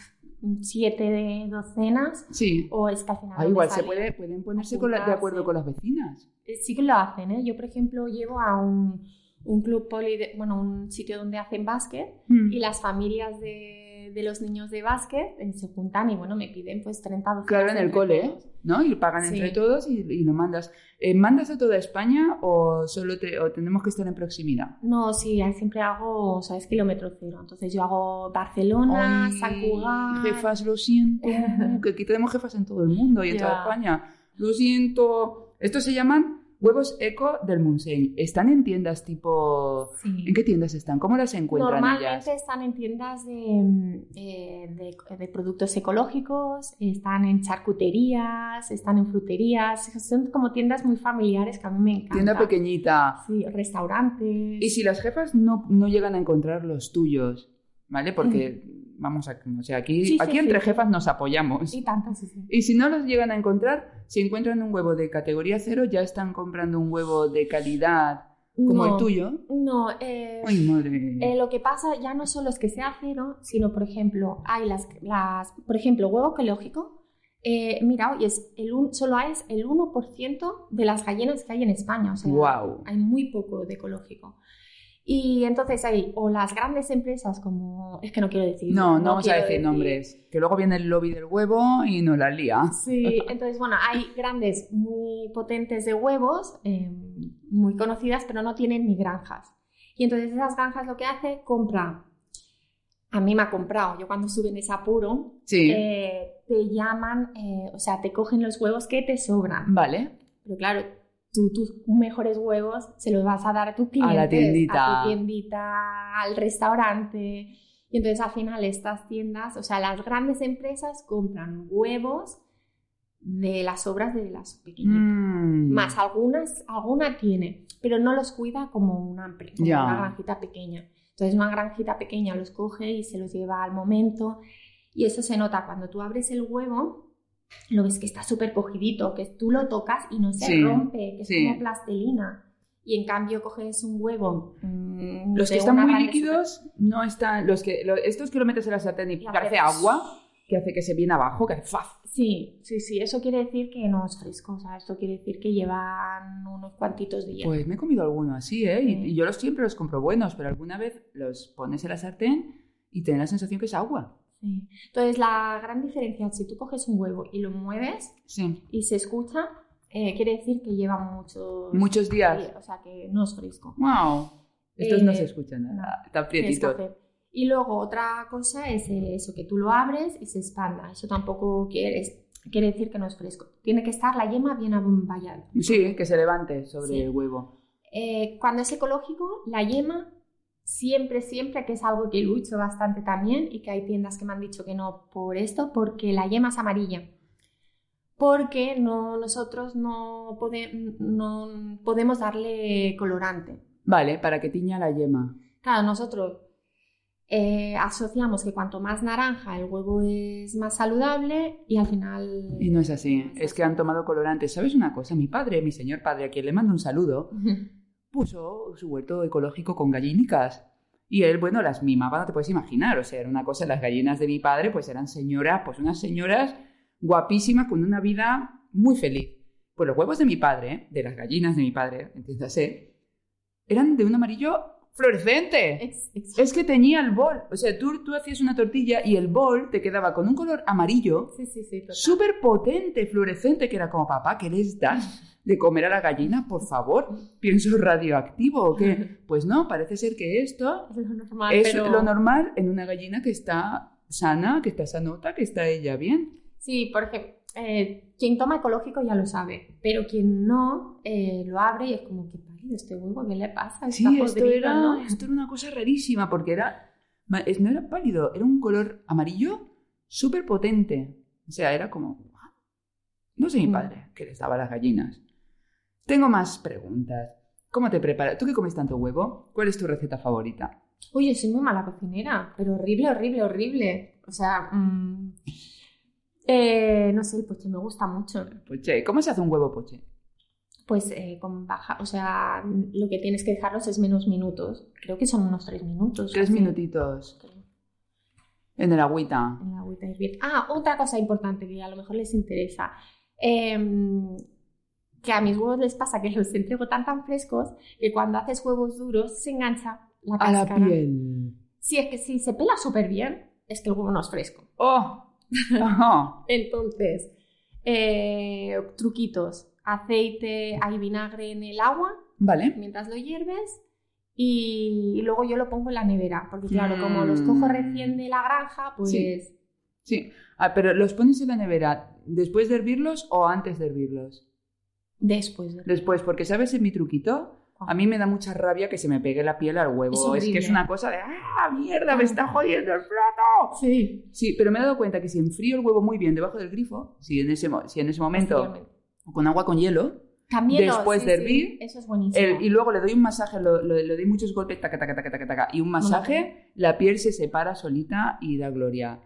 siete de docenas. Sí. O es que al final. Ah, igual se puede, pueden ponerse de acuerdo con las vecinas. Eh, sí que lo hacen, ¿eh? Yo, por ejemplo, llevo a un, un club poli, bueno, un sitio donde hacen básquet mm. y las familias de, de, los niños de básquet se juntan y, bueno, me piden pues 30 docenas. Claro, en el cole, ¿eh? ¿no? Y pagan entre todos y, lo mandas. Eh, ¿Mandas a toda España o solo te, o tenemos que estar en proximidad? No, sí, siempre hago, ¿sabes? Kilómetro cero. Entonces yo hago Barcelona, San Cugat... Jefas, lo siento, que aquí tenemos jefas en todo el mundo y en toda España. Lo siento. Estos se llaman Huevos Eco del Munseny. ¿Están en tiendas tipo...? ¿En qué tiendas están? ¿Cómo las encuentran Normalmente están en tiendas de, eh, de, productos ecológicos, están en charcuterías, están en fruterías. Son como tiendas muy familiares que a mí me encantan. Tienda pequeñita. Sí, restaurantes. Y si las jefas no, no llegan a encontrar los tuyos, ¿vale? Porque... vamos a, o sea, aquí, aquí entre jefas nos apoyamos. Y tanto, sí, Y si no los llegan a encontrar, si encuentran un huevo de categoría cero, ya están comprando un huevo de calidad como el tuyo. No, eh, Ay, madre. Eh, lo que pasa ya no solo es que sea cero, sino, por ejemplo, hay las, las por ejemplo, huevo ecológico. Eh, mira, hoy es el solo es el 1% de las gallinas que hay en España. O sea, wow. hay muy poco de ecológico. Y entonces hay o las grandes empresas como, es que no quiero decir. No, no, vamos a decir, nombres, que luego viene el lobby del huevo y no la lía. Sí, entonces bueno, hay grandes muy potentes de huevos, em, muy conocidas, pero no tienen ni granjas. Y entonces esas granjas lo que hace, compra, a mí me ha comprado, yo cuando suben ese apuro, sí. Eh, te llaman, eh, o sea, te cogen los huevos que te sobran. Vale. Pero claro, tú tus mejores huevos se los vas a dar a tu cliente, a la tiendita, a tu tiendita, al restaurante. Y entonces al final estas tiendas, o sea, las grandes empresas compran huevos de las obras de las pequeñitas. Mm. Más algunas, alguna tiene, pero no los cuida como una, empresa, una granjita pequeña. Entonces una granjita pequeña los coge y se los lleva al momento. Y eso se nota cuando tú abres el huevo, lo ves que está súper cogidito, que tú lo tocas y no se rompe, que es como plastilina. Y en cambio coges un huevo. Mm, los que están muy líquidos no están. Los que, estos que lo metes en la sartén y parece agua, que hace que se viene abajo, que hace ¡faf! Sí, sí, sí. Eso quiere decir que no es fresco. O sea, esto quiere decir que llevan unos cuantitos días. Pues me he comido alguno así, ¿eh? Y, yo los siempre los compro buenos, pero alguna vez los pones en la sartén y tienes la sensación que es agua. Entonces, la gran diferencia, si tú coges un huevo y lo mueves y se escucha, eh, quiere decir que lleva muchos, muchos días. O sea, que no es fresco. ¡Wow! Estos no se eh, escuchan nada, está prietito. Y luego otra cosa es eso, que tú lo abres y se expanda. Eso tampoco quiere, quiere decir que no es fresco. Tiene que estar la yema bien abomballada. Sí, que se levante sobre el huevo. Eh, cuando es ecológico, la yema siempre, siempre, que es algo que lucho bastante también y que hay tiendas que me han dicho que no por esto, porque la yema es amarilla. Porque no, nosotros no, no podemos darle colorante. Vale, para que tiña la yema. Claro, nosotros eh, asociamos que cuanto más naranja el huevo es más saludable y al final... Y no es así, es, que han tomado colorantes. ¿Sabes una cosa? Mi padre, mi señor padre, a quien le mando un saludo, puso su huerto ecológico con gallinicas. Y él, bueno, las mimaba, no te puedes imaginar. O sea, era una cosa, las gallinas de mi padre, pues eran señoras, pues unas señoras guapísimas con una vida muy feliz. Pues los huevos de mi padre, de las gallinas de mi padre, entiéndase, eran de un amarillo fluorescente. Es, que tenía el bol. O sea, tú, tú hacías una tortilla y el bol te quedaba con un color amarillo. Sí, sí, sí. Súper potente, fluorescente, que era como, papá, ¿qué les das de comer a la gallina? Por favor, pienso radioactivo o qué. Pues no, parece ser que esto es lo normal, es lo normal en una gallina que está sana, que está sanota, que está ella bien. Sí, porque eh, quien toma ecológico ya lo sabe, pero quien no eh, lo abre y es como que este huevo, ¿qué le pasa? sí, esto, era, esto era una cosa rarísima porque era, no era pálido, era un color amarillo súper potente. O sea, era como, no sé mi mm. padre, que les daba las gallinas. Tengo más preguntas. ¿Cómo te preparas? ¿Tú que comes tanto huevo? ¿Cuál es tu receta favorita? Oye, soy muy mala cocinera, pero horrible, horrible, horrible. O sea, mm, eh, no sé, el poche me gusta mucho. Poche, ¿cómo se hace un huevo poche? pues eh, con baja, o sea, lo que tienes que dejarlos es menos minutos. Creo que son unos tres minutos. Tres minutitos. En el agüita. En el agüita hirviendo. Ah, otra cosa importante que a lo mejor les interesa. Em, que a mis huevos les pasa que los entrego tan tan frescos que cuando haces huevos duros se engancha la cáscara. A la piel. Sí, es que si se pela súper bien, es que el huevo no es fresco. ¡Oh! Entonces, eh, truquitos aceite, hay vinagre en el agua. Vale. Mientras lo hierves. Y, luego yo lo pongo en la nevera. Porque claro, como los cojo mm. recién de la granja, pues. Sí. Ah, pero ¿los pones en la nevera después de hervirlos o antes de hervirlos? Después. De... Después, porque ¿sabes en mi truquito? A mí me da mucha rabia que se me pegue la piel al huevo. Es, que es una cosa de ¡ah, mierda! ¡Me está jodiendo el plato! Sí. Sí, pero me he dado cuenta que si enfrío el huevo muy bien debajo del grifo, si en ese, si en ese momento con agua con hielo. después de hervir. eso es buenísimo. y luego le doy un masaje, le doy muchos golpes, taca, taca, taca, taca, taca, y un masaje, la piel se separa solita y da gloria.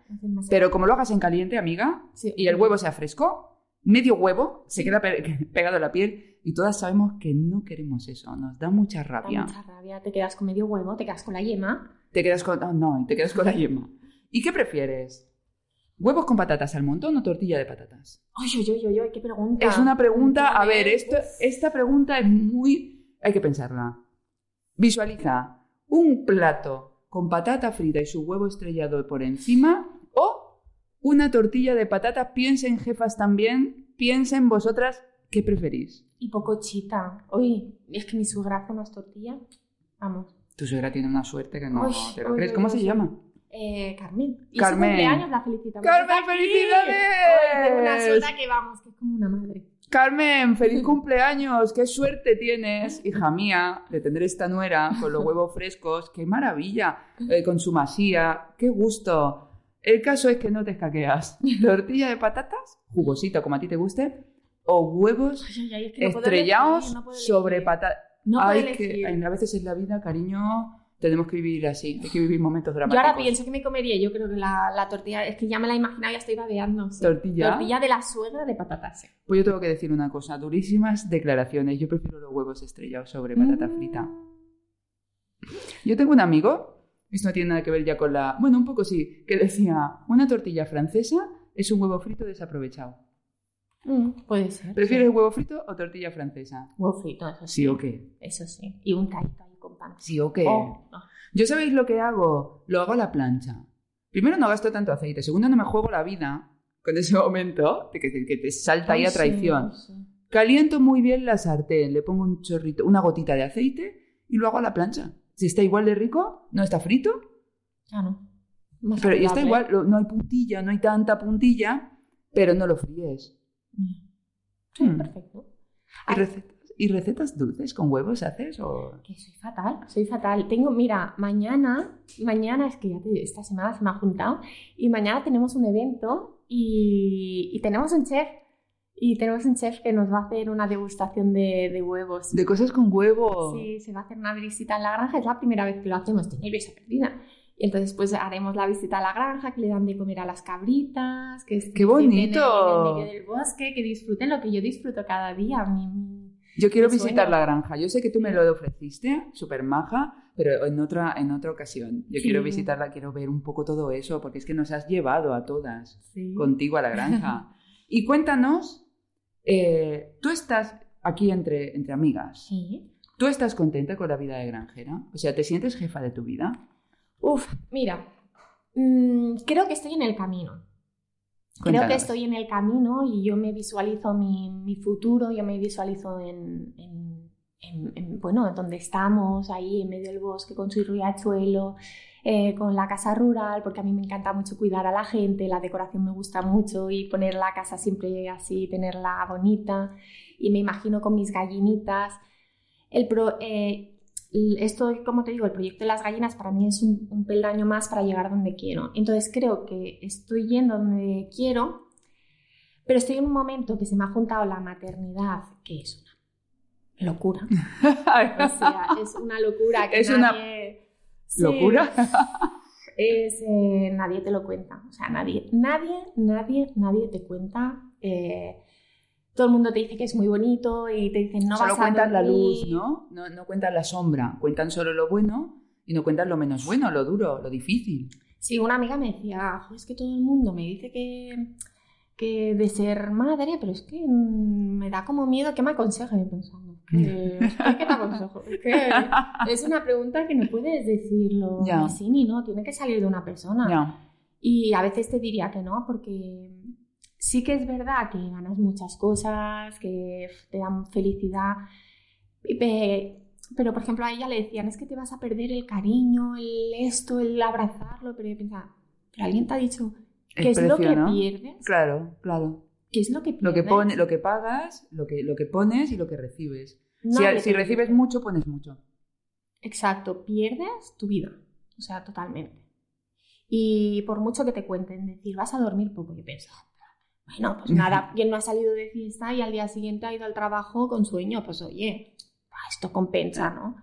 Pero como lo hagas en caliente, amiga, y el huevo sea fresco, medio huevo se queda pegado a la piel y todas sabemos que no queremos eso, nos da mucha rabia. mucha rabia, te quedas con medio huevo, te quedas con la yema. Te quedas con... Oh, no, te quedas con la yema. ¿Y qué prefieres? ¿Huevos con patatas al montón o tortilla de patatas? Ay, ay, ay, ay, qué pregunta. Es una pregunta, a ver, esto, esta pregunta es muy... Hay que pensarla. Visualiza un plato con patata frita y su huevo estrellado por encima o una tortilla de patatas. Piensen, jefas, también. Piensen vosotras, ¿qué preferís? Y poco chita. Uy, es que mi suegra hace unas tortillas. Vamos. Tu suegra tiene una suerte que no te lo crees. ¿Cómo se llama? Eh, Carmen. Y Carmen. su cumpleaños la felicitamos. ¡Carmen, felicidades! una sola que vamos, que es como una madre. Carmen, feliz cumpleaños, qué suerte tienes, hija mía, de tener esta nuera con los huevos frescos, qué maravilla, eh, con su masía, qué gusto. El caso es que no te escaqueas. Tortilla de patatas, jugosita como a ti te guste, o huevos estrellados sobre patatas. No Ay, que a veces en la vida, cariño, tenemos que vivir así, hay que vivir momentos dramáticos. Yo ahora pienso que me comería, yo creo que la, tortilla, es que ya me la he imaginado, ya estoy babeando. ¿Tortilla? Tortilla de la suegra de patatas. Pues yo tengo que decir una cosa, durísimas declaraciones, yo prefiero los huevos estrellados sobre patata mm. frita. Yo tengo un amigo, esto no tiene nada que ver ya con la... Bueno, un poco sí, que decía, una tortilla francesa es un huevo frito desaprovechado. Mm, puede ser. ¿Prefieres huevo frito o tortilla francesa? Huevo frito, eso sí. ¿Sí o qué? Eso sí. Y un taito Sí, o qué. Oh, Yo sabéis lo que hago, lo hago a la plancha. Primero no gasto tanto aceite, segundo no me juego la vida con ese momento, que, que te salta ahí a traición. Caliento muy bien la sartén, le pongo un chorrito, una gotita de aceite y lo hago a la plancha. Si está igual de rico, no está frito. Ya no. pero está igual, no hay puntilla, no hay tanta puntilla, pero no lo fríes. Sí, hmm. perfecto. ¿Y recetas? ¿Y recetas dulces con huevos haces? O... Que soy fatal, soy fatal. Tengo, mira, mañana, mañana es que ya te- esta semana se me ha juntado, y mañana tenemos un evento y, y tenemos un chef. Y tenemos un chef que nos va a hacer una degustación de, de huevos. De cosas con huevo. Sí, se va a hacer una visita en la granja, es la primera vez que lo hacemos, estoy nerviosa perdida. Y entonces pues haremos la visita a la granja, que le dan de comer a las cabritas, que es- ¡Qué que viven bonito! En el medio del bosque, que disfruten lo que yo disfruto cada día. mi- mi- Yo quiero visitar la granja. Yo sé que tú me lo ofreciste, súper maja, pero en otra, en otra ocasión. Yo Sí. quiero visitarla, quiero ver un poco todo eso, porque es que nos has llevado a todas Sí. contigo a la granja. y cuéntanos, eh, tú estás aquí entre, entre amigas. Sí. ¿Tú estás contenta con la vida de granjera? O sea, ¿te sientes jefa de tu vida? Uf, mira, mm, creo que estoy en el camino. Creo que estoy en el camino y yo me visualizo mi, mi futuro, yo me visualizo en, en- en- en, bueno, donde estamos, ahí en medio del bosque, con su riachuelo, eh, con la casa rural, porque a mí me encanta mucho cuidar a la gente, la decoración me gusta mucho y poner la casa siempre así, tenerla bonita. Y me imagino con mis gallinitas. El pro- eh, esto, como te digo, el proyecto de las gallinas para mí es un, un peldaño más para llegar donde quiero. Entonces creo que estoy yendo donde quiero, pero estoy en un momento que se me ha juntado la maternidad, que es una locura. O sea, es una locura. Que Es una Sí. ¿Locura? Es, eh, nadie te lo cuenta. O sea, nadie, nadie, nadie, nadie te cuenta. eh, todo el mundo te dice que es muy bonito y te dicen no solo vas a cuentan la luz. ¿no? ¿no? No cuentan la sombra, cuentan solo lo bueno y no cuentan lo menos bueno, lo duro, lo difícil. Sí, una amiga me decía, "Jo, es que todo el mundo me dice que, que de ser madre, pero es que mm, me da como miedo, ¿qué me aconseja? Yo pensando, "¿Qué- ¿qué te aconsejo? Es que es una pregunta que no puedes decirlo Ya. ni sí ni no, tiene que salir de una persona. Ya. Y a veces te diría que no, porque sí que es verdad que ganas muchas cosas, que te dan felicidad, pero por ejemplo a ella le decían, es que te vas a perder el cariño, el esto, el abrazarlo, pero yo pensaba, pero alguien te ha dicho, ¿qué es lo que ¿no? pierdes? Claro, claro. ¿Qué es lo que pierdes? Lo que, pone, lo que pagas, lo que, lo que pones y lo que recibes. Si, Nadie si te recibes mucho, pones mucho. Exacto, pierdes tu vida, o sea, totalmente. Y por mucho que te cuenten, decir, vas a dormir poco, yo pienso, bueno, pues nada, quien no ha salido de fiesta y al día siguiente ha ido al trabajo con sueño, pues oye, esto compensa, ¿no?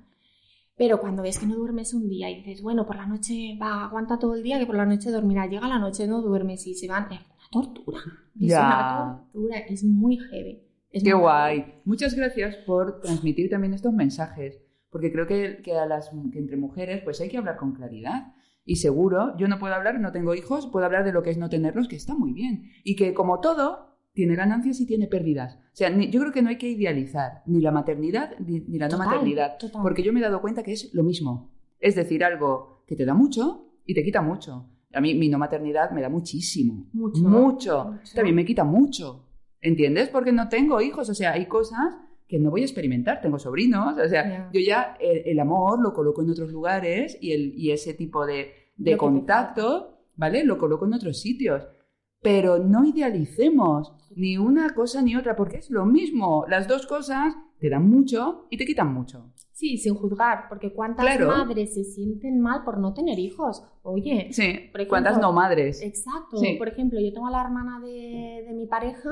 Pero cuando ves que no duermes un día y dices, bueno, por la noche va, aguanta todo el día, que por la noche dormirá, llega la noche, no duermes y se van, es una tortura. Es Ya. una tortura, es muy heavy. es Qué muy guay. Muchas gracias por transmitir también estos mensajes, porque creo que, que a las, que entre mujeres pues hay que hablar con claridad. Y seguro, yo no puedo hablar, no tengo hijos, puedo hablar de lo que es no tenerlos, que está muy bien. Y que como todo, tiene ganancias y tiene pérdidas. O sea, ni- yo creo que no hay que idealizar ni la maternidad ni, ni la no maternidad, total. porque yo me he dado cuenta que es lo mismo. Es decir, algo que te da mucho y te quita mucho. A mí mi no maternidad me da muchísimo. Mucho. Mucho. Mucho. También me quita mucho. ¿Entiendes? Porque no tengo hijos. O sea, hay cosas que no voy a experimentar. Tengo sobrinos. O sea, Ya. yo ya el, el amor lo coloco en otros lugares y, el, y ese tipo de, de contacto, ¿vale? Lo coloco en otros sitios. Pero no idealicemos ni una cosa ni otra, porque es lo mismo. Las dos cosas te dan mucho y te quitan mucho. Sí, sin juzgar, porque cuántas Claro. madres se sienten mal por no tener hijos. Oye, Sí. Por ejemplo, ¿Cuántas no madres? exacto. Sí. Por ejemplo, yo tengo a la hermana de, de mi pareja,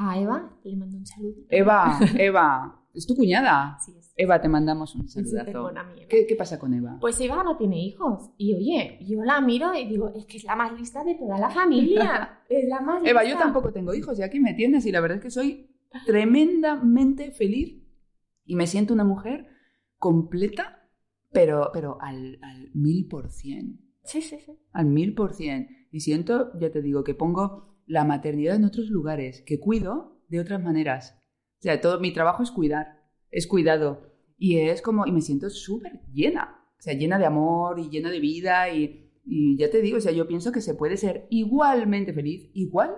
a Eva, le mando un saludo. Eva, Eva, es tu cuñada. Sí, es Eva, te mandamos un saludazo. Eva. ¿Qué, qué pasa con Eva? Pues Eva no tiene hijos. Y oye, yo la miro y digo, es que es la más lista de toda la familia. es la más Eva, yo tampoco tengo hijos y aquí me tienes y la verdad es que soy tremendamente feliz y me siento una mujer completa, pero, pero al, al mil por cien. Sí, sí, sí. Al mil por cien. Y siento, ya te digo, que pongo la maternidad en otros lugares, que cuido de otras maneras. O sea, todo mi trabajo es cuidar, es cuidado. Y es como, y me siento súper llena. O sea, llena de amor y llena de vida. Y, ya te digo, o sea, yo pienso que se puede ser igualmente feliz, igual.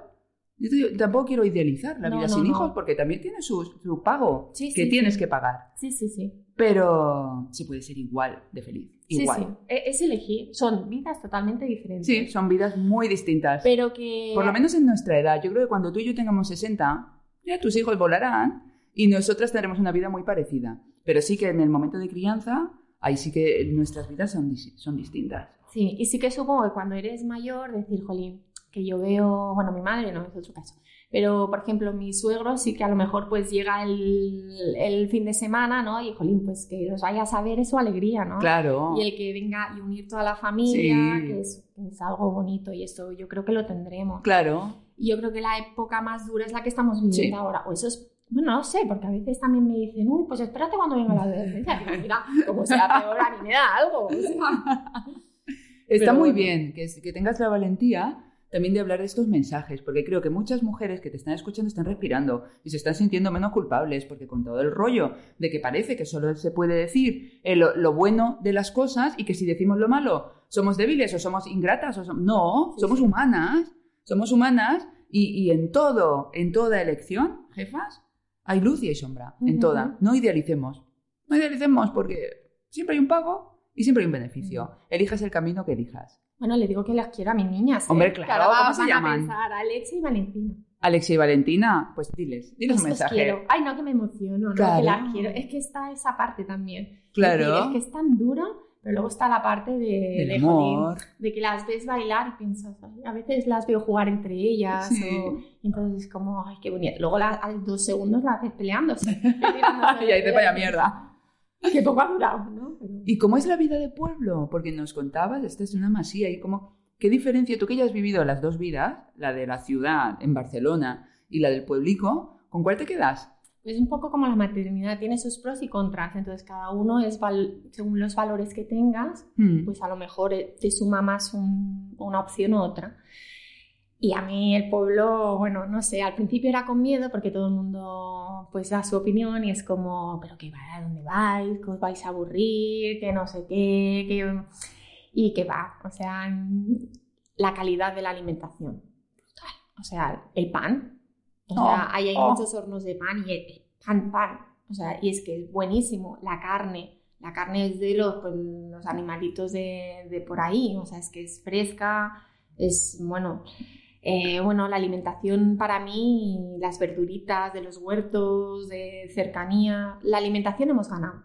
Yo te digo, tampoco quiero idealizar la No, vida no, sin no. hijos porque también tiene su, su pago Sí, que sí, tienes sí. que pagar. Sí, sí, sí. Pero se puede ser igual de feliz. Igual. sí. E- Es elegir. Son vidas totalmente diferentes. Sí, son vidas muy distintas. Pero que... Por lo menos en nuestra edad. Yo creo que cuando tú y yo tengamos 60, ya tus hijos volarán y nosotras tendremos una vida muy parecida. Pero sí que en el momento de crianza, ahí sí que nuestras vidas son, son distintas. Sí, y sí que supongo que cuando eres mayor, decir, jolín, que yo veo, bueno, mi madre no, es otro caso, pero por ejemplo, mi suegro sí que a lo mejor pues llega el, el fin de semana, ¿no? Y jolín, pues que los vayas a ver es su alegría, ¿no? Claro. Y el que venga y unir toda la familia, Sí. que es, es algo bonito y esto yo creo que lo tendremos. Claro. Y yo creo que la época más dura es la que estamos viviendo Sí. ahora. O eso es, bueno, no sé, porque a veces también me dicen, uy, pues espérate cuando venga la adolescencia. Mira, como sea peor, a mí me da algo. o sea. Está Pero muy bien que, que tengas la valentía también de hablar de estos mensajes, porque creo que muchas mujeres que te están escuchando están respirando y se están sintiendo menos culpables, porque con todo el rollo de que parece que solo se puede decir eh, lo, lo bueno de las cosas y que si decimos lo malo somos débiles o somos ingratas o no, Sí, somos sí. humanas, somos humanas y, y en todo, en toda elección, jefas, hay luz y hay sombra, en toda. No idealicemos, no idealicemos porque siempre hay un pago y siempre hay un beneficio. Elijas el camino que elijas. Bueno, le digo que las quiero a mis niñas. ¿eh? Hombre, Que claro, ¿cómo van se a llaman? pensar Alexa y Valentina. Alexia y Valentina, pues diles, diles un Os- os mensaje. quiero. Ay, no, que me emociono, ¿no? Claro. Que las quiero. Es que está esa parte también. Claro. Es, decir, es que es tan dura, pero luego está la parte de, Del de, amor. de que las ves bailar y piensas, "Ay, a veces las veo jugar entre ellas. Sí. O, entonces es como, ay, qué bonito. Luego la- a los dos segundos las ves peleándose. y ahí te vaya mierda. Que poco ha durado, ¿no? Pero- ¿Y cómo es la vida de pueblo? Porque nos contabas, esta es una masía y como, ¿qué diferencia tú que ya has vivido las dos vidas, la de la ciudad en Barcelona y la del pueblico, ¿con cuál te quedas? Es un poco como la maternidad, tiene sus pros y contras, entonces cada uno es val- según los valores que tengas, Hmm. pues a lo mejor eh, te suma más un- una opción u otra. Y a mí el pueblo, bueno, no sé, al principio era con miedo porque todo el mundo pues da su opinión y es como, pero qué va, ¿a dónde vais? ¿Que os vais a aburrir? Que no sé qué, que... Y que va, o sea, la calidad de la alimentación, brutal. O sea, el pan, o sea, Oh, ahí hay oh. muchos hornos de pan y el pan, pan, o sea, y es que es buenísimo. La carne, la carne es de los, pues, los animalitos de, de por ahí, o sea, es que es fresca, es, bueno, eh, bueno, la alimentación para mí, las verduritas de los huertos, de cercanía, la alimentación hemos ganado.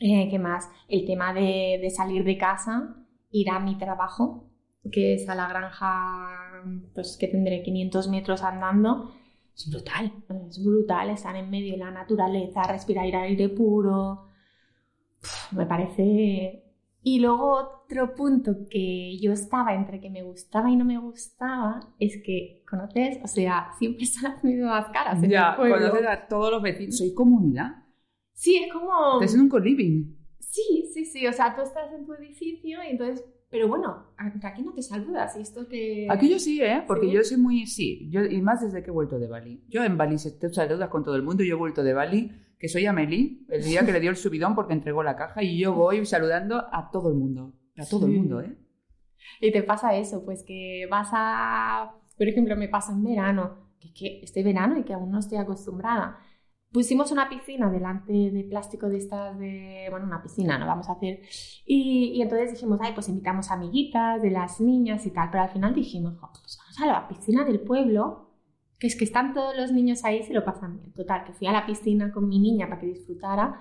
Eh, ¿Qué más? El tema de, salir de casa, ir a mi trabajo, que es a la granja, pues que tendré 500 metros andando, es brutal, es brutal estar en medio de la naturaleza, respirar aire puro, me parece... Y luego otro punto que yo estaba entre que me gustaba y no me gustaba es que, ¿conoces? O sea, siempre son las mismas caras en Ya, el conoces a todos los vecinos. Soy comunidad. Sí, es como... Estás en un co-living. Sí, sí, sí, o sea, tú estás en tu edificio y entonces... Pero bueno, aquí no te saludas y esto que... Aquí yo sí, ¿eh? Porque ¿Sí? yo soy muy... Sí, yo, y más desde que he vuelto de Bali. Yo en Bali te saludas con todo el mundo. Yo he vuelto de Bali, que soy Amelie, el día que le dio el subidón porque entregó la caja y yo voy saludando a todo el mundo. A todo el mundo, ¿eh? Y te pasa eso, pues que vas a... Por ejemplo, me pasa en verano, que es que este verano y que aún no estoy acostumbrada. Pusimos una piscina delante de plástico de estas de... Bueno, una piscina, ¿no? Vamos a hacer... Y, y entonces dijimos, ay, pues invitamos amiguitas de las niñas y tal. Pero al final dijimos, "Jo, pues vamos a la piscina del pueblo, que es que están todos los niños ahí y se lo pasan bien. Total, que fui a la piscina con mi niña para que disfrutara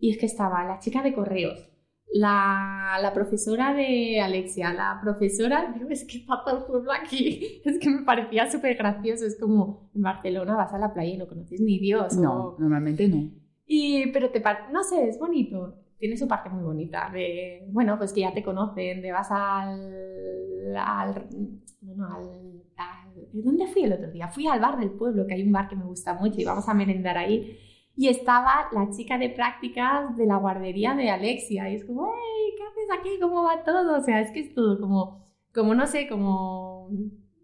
y es que estaba la chica de correos, la, la profesora de Alexia, la profesora, digo, es que todo el pueblo aquí, es que me parecía súper gracioso, es como en Barcelona vas a la playa y no conoces ni Dios. No, o- normalmente no. y, pero te no sé, es bonito, tiene su parte muy bonita, de, bueno, pues que ya te conocen, de vas al, al bueno, al, al- ¿dónde fui el otro día? Fui al bar del pueblo, que hay un bar que me gusta mucho y vamos a merendar ahí. Y estaba la chica de prácticas de la guardería de Alexia. Y es como, hey, ¿qué haces aquí? ¿Cómo va todo? O sea, es que es todo como, como no sé, como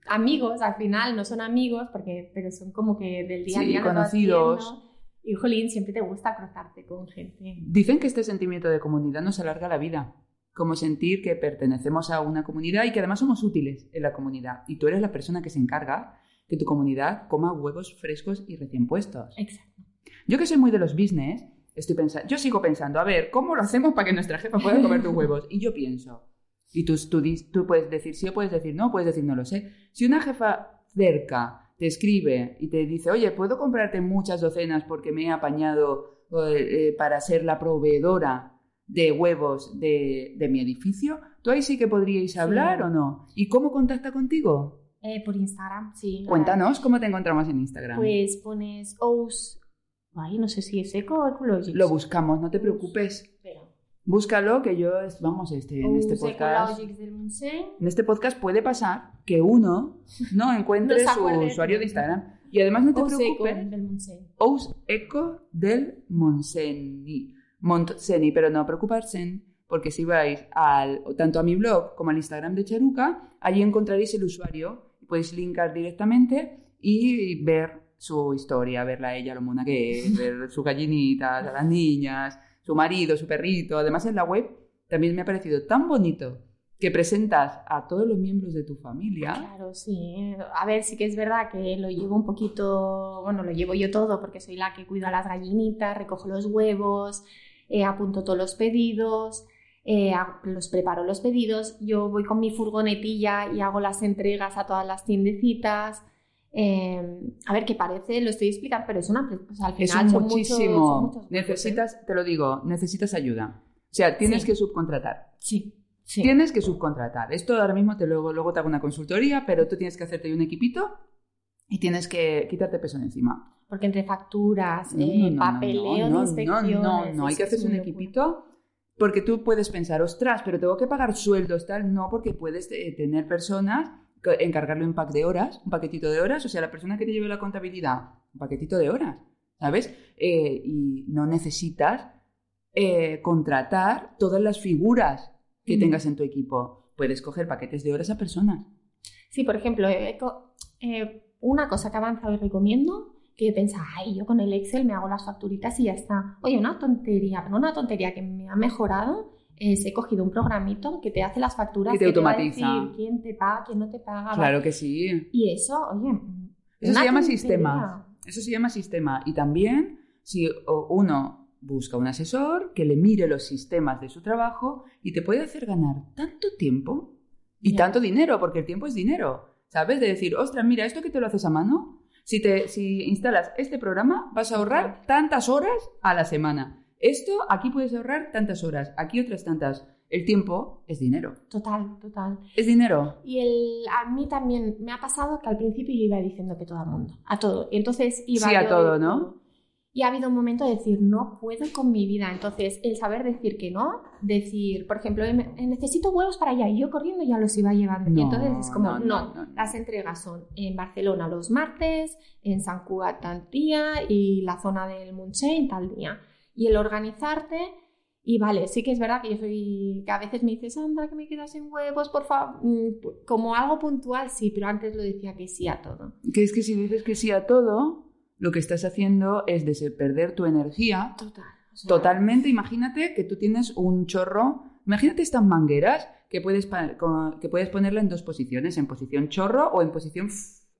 amigos al final, no son amigos, porque, pero son como que del día a Sí, día. lo vas conocidos. Y jolín, siempre te gusta cruzarte con gente. Dicen que este sentimiento de comunidad nos alarga la vida. Como sentir que pertenecemos a una comunidad y que además somos útiles en la comunidad. Y tú eres la persona que se encarga que tu comunidad coma huevos frescos y recién puestos. Exacto. Yo que soy muy de los business, estoy pensando, yo sigo pensando, a ver, ¿cómo lo hacemos para que nuestra jefa pueda comer tus huevos? Y yo pienso, y tú, tú, tú puedes decir sí o puedes decir no, puedes decir no lo sé. Si una jefa cerca te escribe y te dice, oye, ¿puedo comprarte muchas docenas porque me he apañado eh, eh, para ser la proveedora de huevos de, de, mi edificio? ¿Tú ahí sí que podríais hablar o no? ¿Y cómo contacta contigo? Eh, por Instagram, sí. Cuéntanos cómo te encontramos en Instagram. Pues pones OUS. Ay, no sé si es eco o ecologics. Lo buscamos, no te preocupes. Búscalo, que yo, vamos, este, en este podcast. En este podcast puede pasar que uno no encuentre su usuario de Instagram. Y además no te preocupes. Ous Eco del Monseni. Montseni, pero no preocuparse, porque si vais al, tanto a mi blog como al Instagram de Charuca, allí encontraréis el usuario, podéis linkar directamente y ver su historia, verla a ella, lo mona que es, ver sus gallinitas, a las niñas, su marido, su perrito. Además, en la web también me ha parecido tan bonito que presentas a todos los miembros de tu familia. Claro, sí. A ver, sí que es verdad que lo llevo un poquito, bueno, lo llevo yo todo porque soy la que cuida a las gallinitas, recojo los huevos, eh, apunto todos los pedidos, eh, los preparo los pedidos, yo voy con mi furgonetilla y hago las entregas a todas las tiendecitas. Em, a ver, qué parece, lo estoy explicando, pero es una. al final es muchísimo. necesitas, te lo digo, necesitas ayuda. O sea, tienes que subcontratar. Sí. Tienes que subcontratar. Esto ahora mismo te luego, luego te hago una consultoría, pero tú tienes que hacerte un equipito y tienes que quitarte peso de encima. Porque entre facturas, eh, papeleo no, inspecciones... No, no, no, hay que hacerse un equipito porque tú puedes pensar, ostras, pero tengo que pagar sueldos, tal. No, porque puedes eh, tener personas encargarle un pack de horas, un paquetito de horas, o sea, la persona que te lleve la contabilidad, un paquetito de horas, ¿sabes? Eh, y no necesitas eh, contratar todas las figuras que tengas en tu equipo. Puedes coger paquetes de horas a personas. Sí, por ejemplo, eh, una cosa que he avanzado y recomiendo, que pensaba, ay, yo con el Excel me hago las facturitas y ya está. Oye, una tontería, pero una tontería que me ha mejorado he cogido un programito que te hace las facturas. Y te automatiza. quién te paga, quién no te paga. Claro que sí. Y eso, oye. Eso se llama sistema. Eso se llama sistema. Y también, si uno busca un asesor que le mire los sistemas de su trabajo y te puede hacer ganar tanto tiempo y tanto dinero, porque el tiempo es dinero. ¿Sabes? De decir, ostras, mira, esto que te lo haces a mano, si, te, si instalas este programa, vas a ahorrar tantas horas a la semana. Esto, aquí puedes ahorrar tantas horas, aquí otras tantas. El tiempo es dinero. Total, total. Es dinero. Y el, a mí también me ha pasado que al principio yo iba diciendo que todo el mundo, a todo. Y entonces iba Sí, a todo, ¿no? Y ha habido un momento de decir, no puedo con mi vida. Entonces, el saber decir que no, decir, por ejemplo, necesito huevos para allá, y yo corriendo ya los iba llevando. y entonces es como, no, las entregas son en Barcelona los martes, en San Cugat tal día y la zona del Montseny tal día y el organizarte. Y vale, sí que es verdad que yo soy, que a veces me dices, Sandra, que me quedas sin huevos, por favor, mm, como algo puntual, sí, pero antes lo decía que sí a todo. Que es que si dices que sí a todo, lo que estás haciendo es de perder tu energía. Total. Totalmente, imagínate que tú tienes un chorro, imagínate estas mangueras que puedes, que puedes ponerla en dos posiciones, en posición chorro o en posición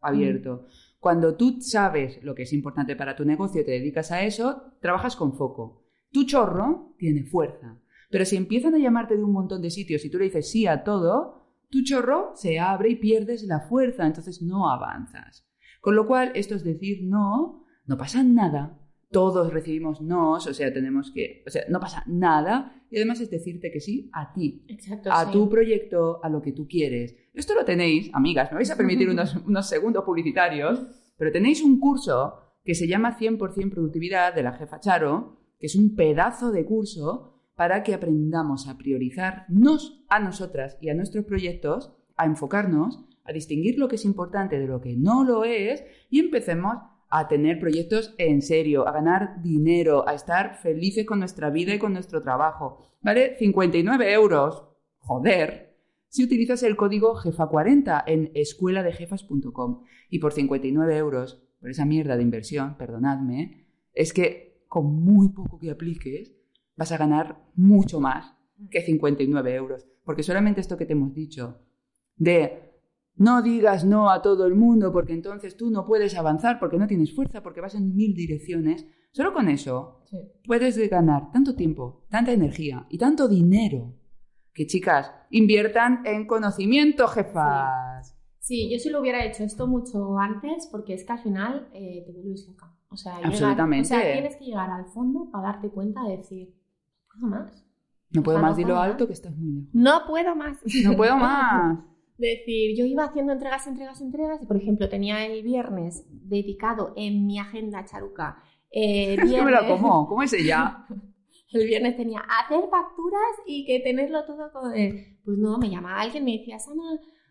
abierto. Mm. Cuando tú sabes lo que es importante para tu negocio y te dedicas a eso, trabajas con foco. Tu chorro tiene fuerza. Pero si empiezan a llamarte de un montón de sitios y tú le dices sí a todo, tu chorro se abre y pierdes la fuerza, entonces no avanzas. Con lo cual, esto es decir no, no pasa nada. Todos recibimos nos, o sea, tenemos que, o sea, no pasa nada. Y además es decirte que sí a ti, a tu proyecto, a lo que tú quieres. Esto lo tenéis, amigas, me vais a permitir unos, unos segundos publicitarios, pero tenéis un curso que se llama 100% Productividad de la jefa Charo, que es un pedazo de curso para que aprendamos a priorizarnos a nosotras y a nuestros proyectos, a enfocarnos, a distinguir lo que es importante de lo que no lo es y empecemos a tener proyectos en serio, a ganar dinero, a estar felices con nuestra vida y con nuestro trabajo. ¿Vale? 59 euros. Joder. Si utilizas el código JEFA40 en escueladejefas.com y por 59 euros, por esa mierda de inversión, perdonadme, es que con muy poco que apliques vas a ganar mucho más que 59 euros. Porque solamente esto que te hemos dicho de no digas no a todo el mundo porque entonces tú no puedes avanzar porque no tienes fuerza, porque vas en mil direcciones. Solo con eso puedes ganar tanto tiempo, tanta energía y tanto dinero que chicas inviertan en conocimiento, jefas. Sí, yo sí lo hubiera hecho esto mucho antes porque es que al final eh, te vuelves loca. O sea, llegar- Absolutamente. o sea, tienes que llegar al fondo para darte cuenta de decir, no puedo más. No puedo Ah, no más, dilo más. alto que estás muy lejos. No puedo más. No puedo más. Decir, yo iba haciendo entregas, entregas, entregas, y por ejemplo tenía el viernes dedicado en mi agenda charuca. eh, Es que me lo viernes- como. ¿Cómo es ella? El viernes tenía hacer facturas y que tenerlo todo con... eh, Pues no, me llamaba alguien, me decía, Sana,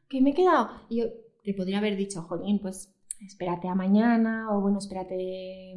que me he quedado. Y yo, que podría haber dicho, Jolín, pues espérate a mañana, o bueno, espérate...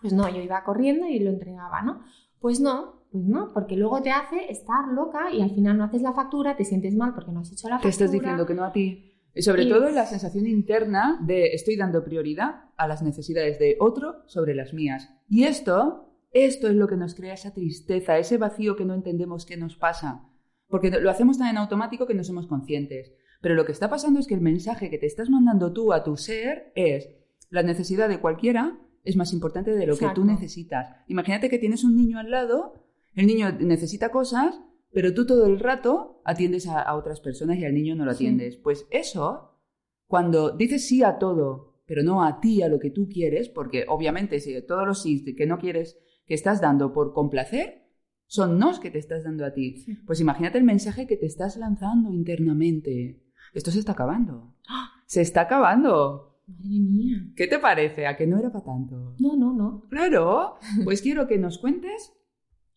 Pues no, yo iba corriendo y lo entregaba, ¿no? Pues no, pues no, porque luego te hace estar loca y al final no haces la factura, te sientes mal porque no has hecho la Te factura. estás diciendo que no a ti. Y sobre Y- todo la sensación interna de estoy dando prioridad a las necesidades de otro sobre las mías. Y esto, esto es lo que nos crea esa tristeza, ese vacío que no entendemos qué nos pasa. Porque lo hacemos tan en automático que no somos conscientes. Pero lo que está pasando es que el mensaje que te estás mandando tú a tu ser es la necesidad de cualquiera es más importante de lo que tú necesitas. Imagínate que tienes un niño al lado, el niño necesita cosas, pero tú todo el rato atiendes a, a otras personas y al niño no lo Sí. atiendes. Pues eso, cuando dices sí a todo, pero no a ti, a lo que tú quieres, porque obviamente si todos los sí que no quieres, que estás dando por complacer, son nos que te estás dando a ti. Sí. Pues imagínate el mensaje que te estás lanzando internamente. Esto se está acabando. ¡Ah! Se está acabando. Madre mía. ¿Qué te parece? ¿A que no era para tanto? No, no, no. Claro. Pues quiero que nos cuentes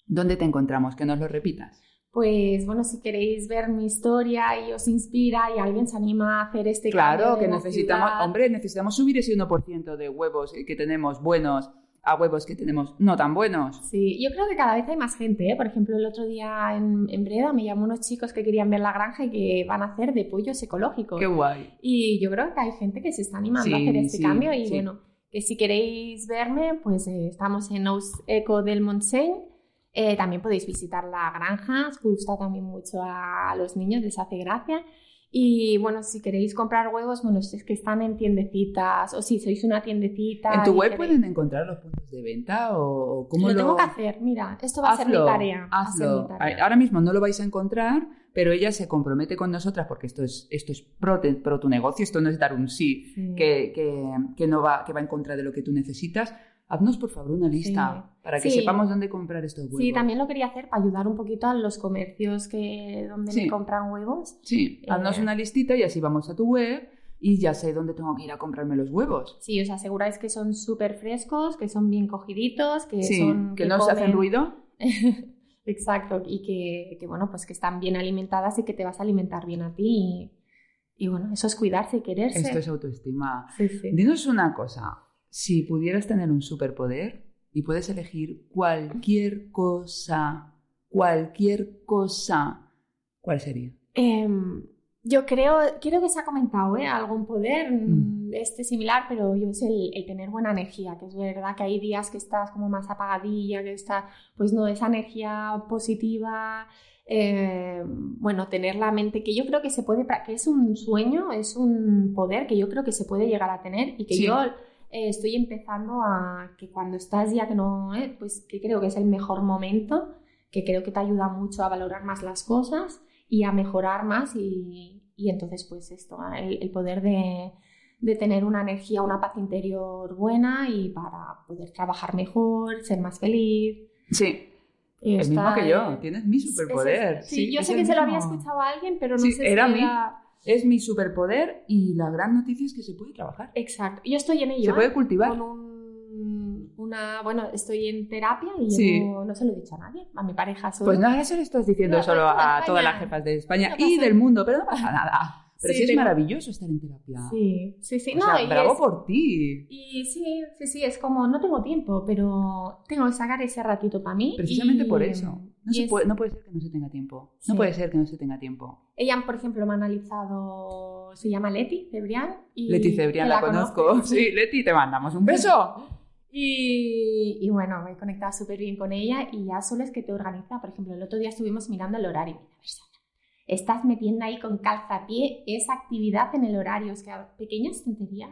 dónde te encontramos, que nos lo repitas. Pues bueno, si queréis ver mi historia y os inspira y alguien se anima a hacer este cambio Claro, que necesitamos, ciudad, hombre, necesitamos subir ese 1% de huevos que tenemos buenos a huevos que tenemos no tan buenos. Sí, yo creo que cada vez hay más gente, ¿eh? Por ejemplo, el otro día en, en Breda me llamó unos chicos que querían ver la granja y que van a hacer de pollos ecológicos. Qué guay. Y yo creo que hay gente que se está animando a Sí, hacer este sí, cambio y sí. bueno, que si queréis verme, pues eh, estamos en Eco del Montseny. Eh, también podéis visitar la granja, os gusta también mucho a los niños, les hace gracia. Y bueno, si queréis comprar huevos, bueno, es que están en tiendecitas, o si sois una tiendecita. ¿En tu web queréis- pueden encontrar los puntos de venta o cómo lo lo, tengo que hacer, mira, esto va a ser mi tarea. hazlo. mi. Ahora mismo no lo vais a encontrar, pero ella se compromete con nosotras porque esto es, esto es pro, te- pro tu negocio, esto no es dar un sí Sí. que, que, que no va, que va en contra de lo que tú necesitas. Haznos, por favor, una lista Sí. para que Sí. sepamos dónde comprar estos huevos. Sí, también lo quería hacer para ayudar un poquito a los comercios que donde Sí. me compran huevos. Sí, haznos Eh, una listita y así vamos a tu web y ya sé dónde tengo que ir a comprarme los huevos. Sí, os aseguráis que son súper frescos, que son bien cogiditos, que son... que no se hacen comen- ruido. Exacto, y que, que, bueno, pues que están bien alimentadas y que te vas a alimentar bien a ti. Y, y bueno, eso es cuidarse y quererse. Esto es autoestima. Sí, sí. Dinos una cosa, si pudieras tener un superpoder y puedes elegir cualquier cosa, cualquier cosa, ¿cuál sería? Em, yo creo, creo que se ha comentado, ¿eh? Algún poder Mm. mm, este similar, pero yo es el, el tener buena energía, que es verdad que hay días que estás como más apagadilla, que está, pues no, esa energía positiva, eh, bueno, tener la mente, que yo creo que se puede, que es un sueño, es un poder que yo creo que se puede llegar a tener y que Sí. yo eh, estoy empezando a, que cuando estás ya que no, eh, pues que creo que es el mejor momento, que creo que te ayuda mucho a valorar más las cosas y a mejorar más y, y entonces pues esto, el, el poder de, de tener una energía, una paz interior buena y para poder trabajar mejor, ser más feliz. Sí, y el mismo que yo, tienes mi es- superpoder. es- sí, yo es sé que se lo había escuchado a alguien, pero no Sí, sé si era mí. era... Es mi superpoder y la gran noticia es que se puede trabajar. Exacto, yo estoy en ello. Se puede ¿eh? cultivar. Con un- una, bueno, estoy en terapia y Sí. llevo- no se lo he dicho a nadie, a mi pareja solo. Pues no, ahora se lo estás diciendo No, solo a todas las jefas de España No y del mundo, pero no pasa nada. Pero Sí, sí, es tengo- maravilloso estar en terapia. Sí, sí, sí. O no, sea, y bravo es- por ti. Y sí, sí, sí, es como, no tengo tiempo, pero tengo que sacar ese ratito para mí. Precisamente y- por eso. No, y se es- puede, no puede ser que no se tenga tiempo. No puede ser que no se tenga tiempo. Ella, por ejemplo, me ha analizado, se llama Leti Cebrián. Y Leti Cebrián la, conozco. Sí, Leti, te mandamos un beso. Y, y bueno, me he conectado súper bien con ella y ya solo es que te organiza. Por ejemplo, el otro día estuvimos mirando el horario. Y me dice, "Persona, Estás metiendo ahí con calzapié esa actividad en el horario. Es que pequeñas tonterías.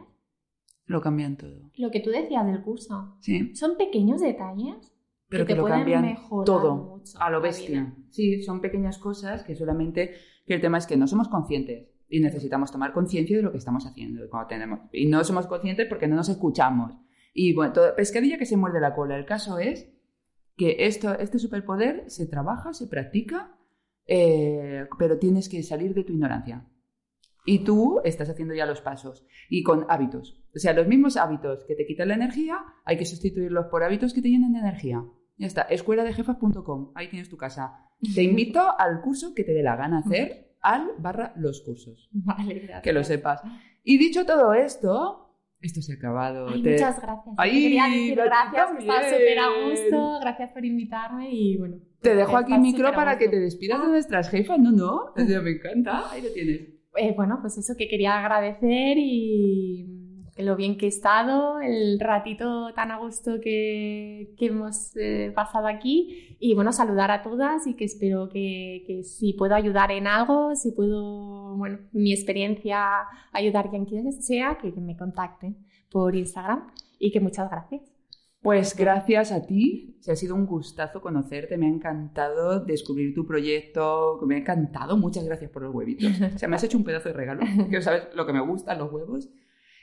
Lo cambian todo. Lo que tú decías del curso. Sí, Son pequeños detalles pero que que, lo cambian todo a lo bestia. Sí, son pequeñas cosas que solamente... Que el tema es que no somos conscientes. y necesitamos tomar conciencia de lo que estamos haciendo cuando tenemos. Y no somos conscientes porque no nos escuchamos. Y bueno, todo, pescadilla que se muerde la cola. El caso es que esto, este superpoder se trabaja, se practica, eh, pero tienes que salir de tu ignorancia. Y tú estás haciendo ya los pasos. Y con hábitos. O sea, los mismos hábitos que te quitan la energía, hay que sustituirlos por hábitos que te llenen de energía. Ya está. Escuela de jefas.com. Ahí tienes tu casa. Te invito al curso que te dé la gana hacer al barra los cursos. Vale, gracias. Que lo sepas. Y dicho todo esto, esto se ha acabado. Ay, Te- Muchas gracias. Ay, Quería decir gracias, que estaba súper a gusto. Gracias por invitarme y bueno. Te dejo aquí el micro para que te despidas de nuestras jefas. No, no. Me encanta. Ahí lo tienes. Eh, bueno, pues eso que quería agradecer y lo bien que he estado, el ratito tan a gusto que, hemos eh, pasado aquí y bueno, saludar a todas y que espero que, que si puedo ayudar en algo, si puedo, bueno, mi experiencia ayudar a quien quiera sea, que me contacten por Instagram y que muchas gracias. Pues gracias a ti, se ha sido un gustazo conocerte, me ha encantado descubrir tu proyecto, me ha encantado, muchas gracias por los huevitos. O sea, me has hecho un pedazo de regalo, que sabes lo que me gustan los huevos.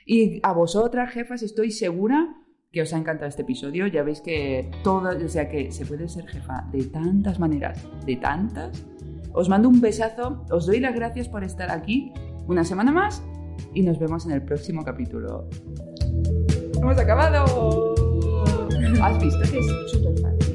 Y a vosotras, jefas, estoy segura que os ha encantado este episodio. Ya veis que todo, o sea, que se puede ser jefa de tantas maneras, de tantas. Os mando un besazo, os doy las gracias por estar aquí una semana más y nos vemos en el próximo capítulo. ¡Hemos acabado! ¿Has visto que es súper fácil?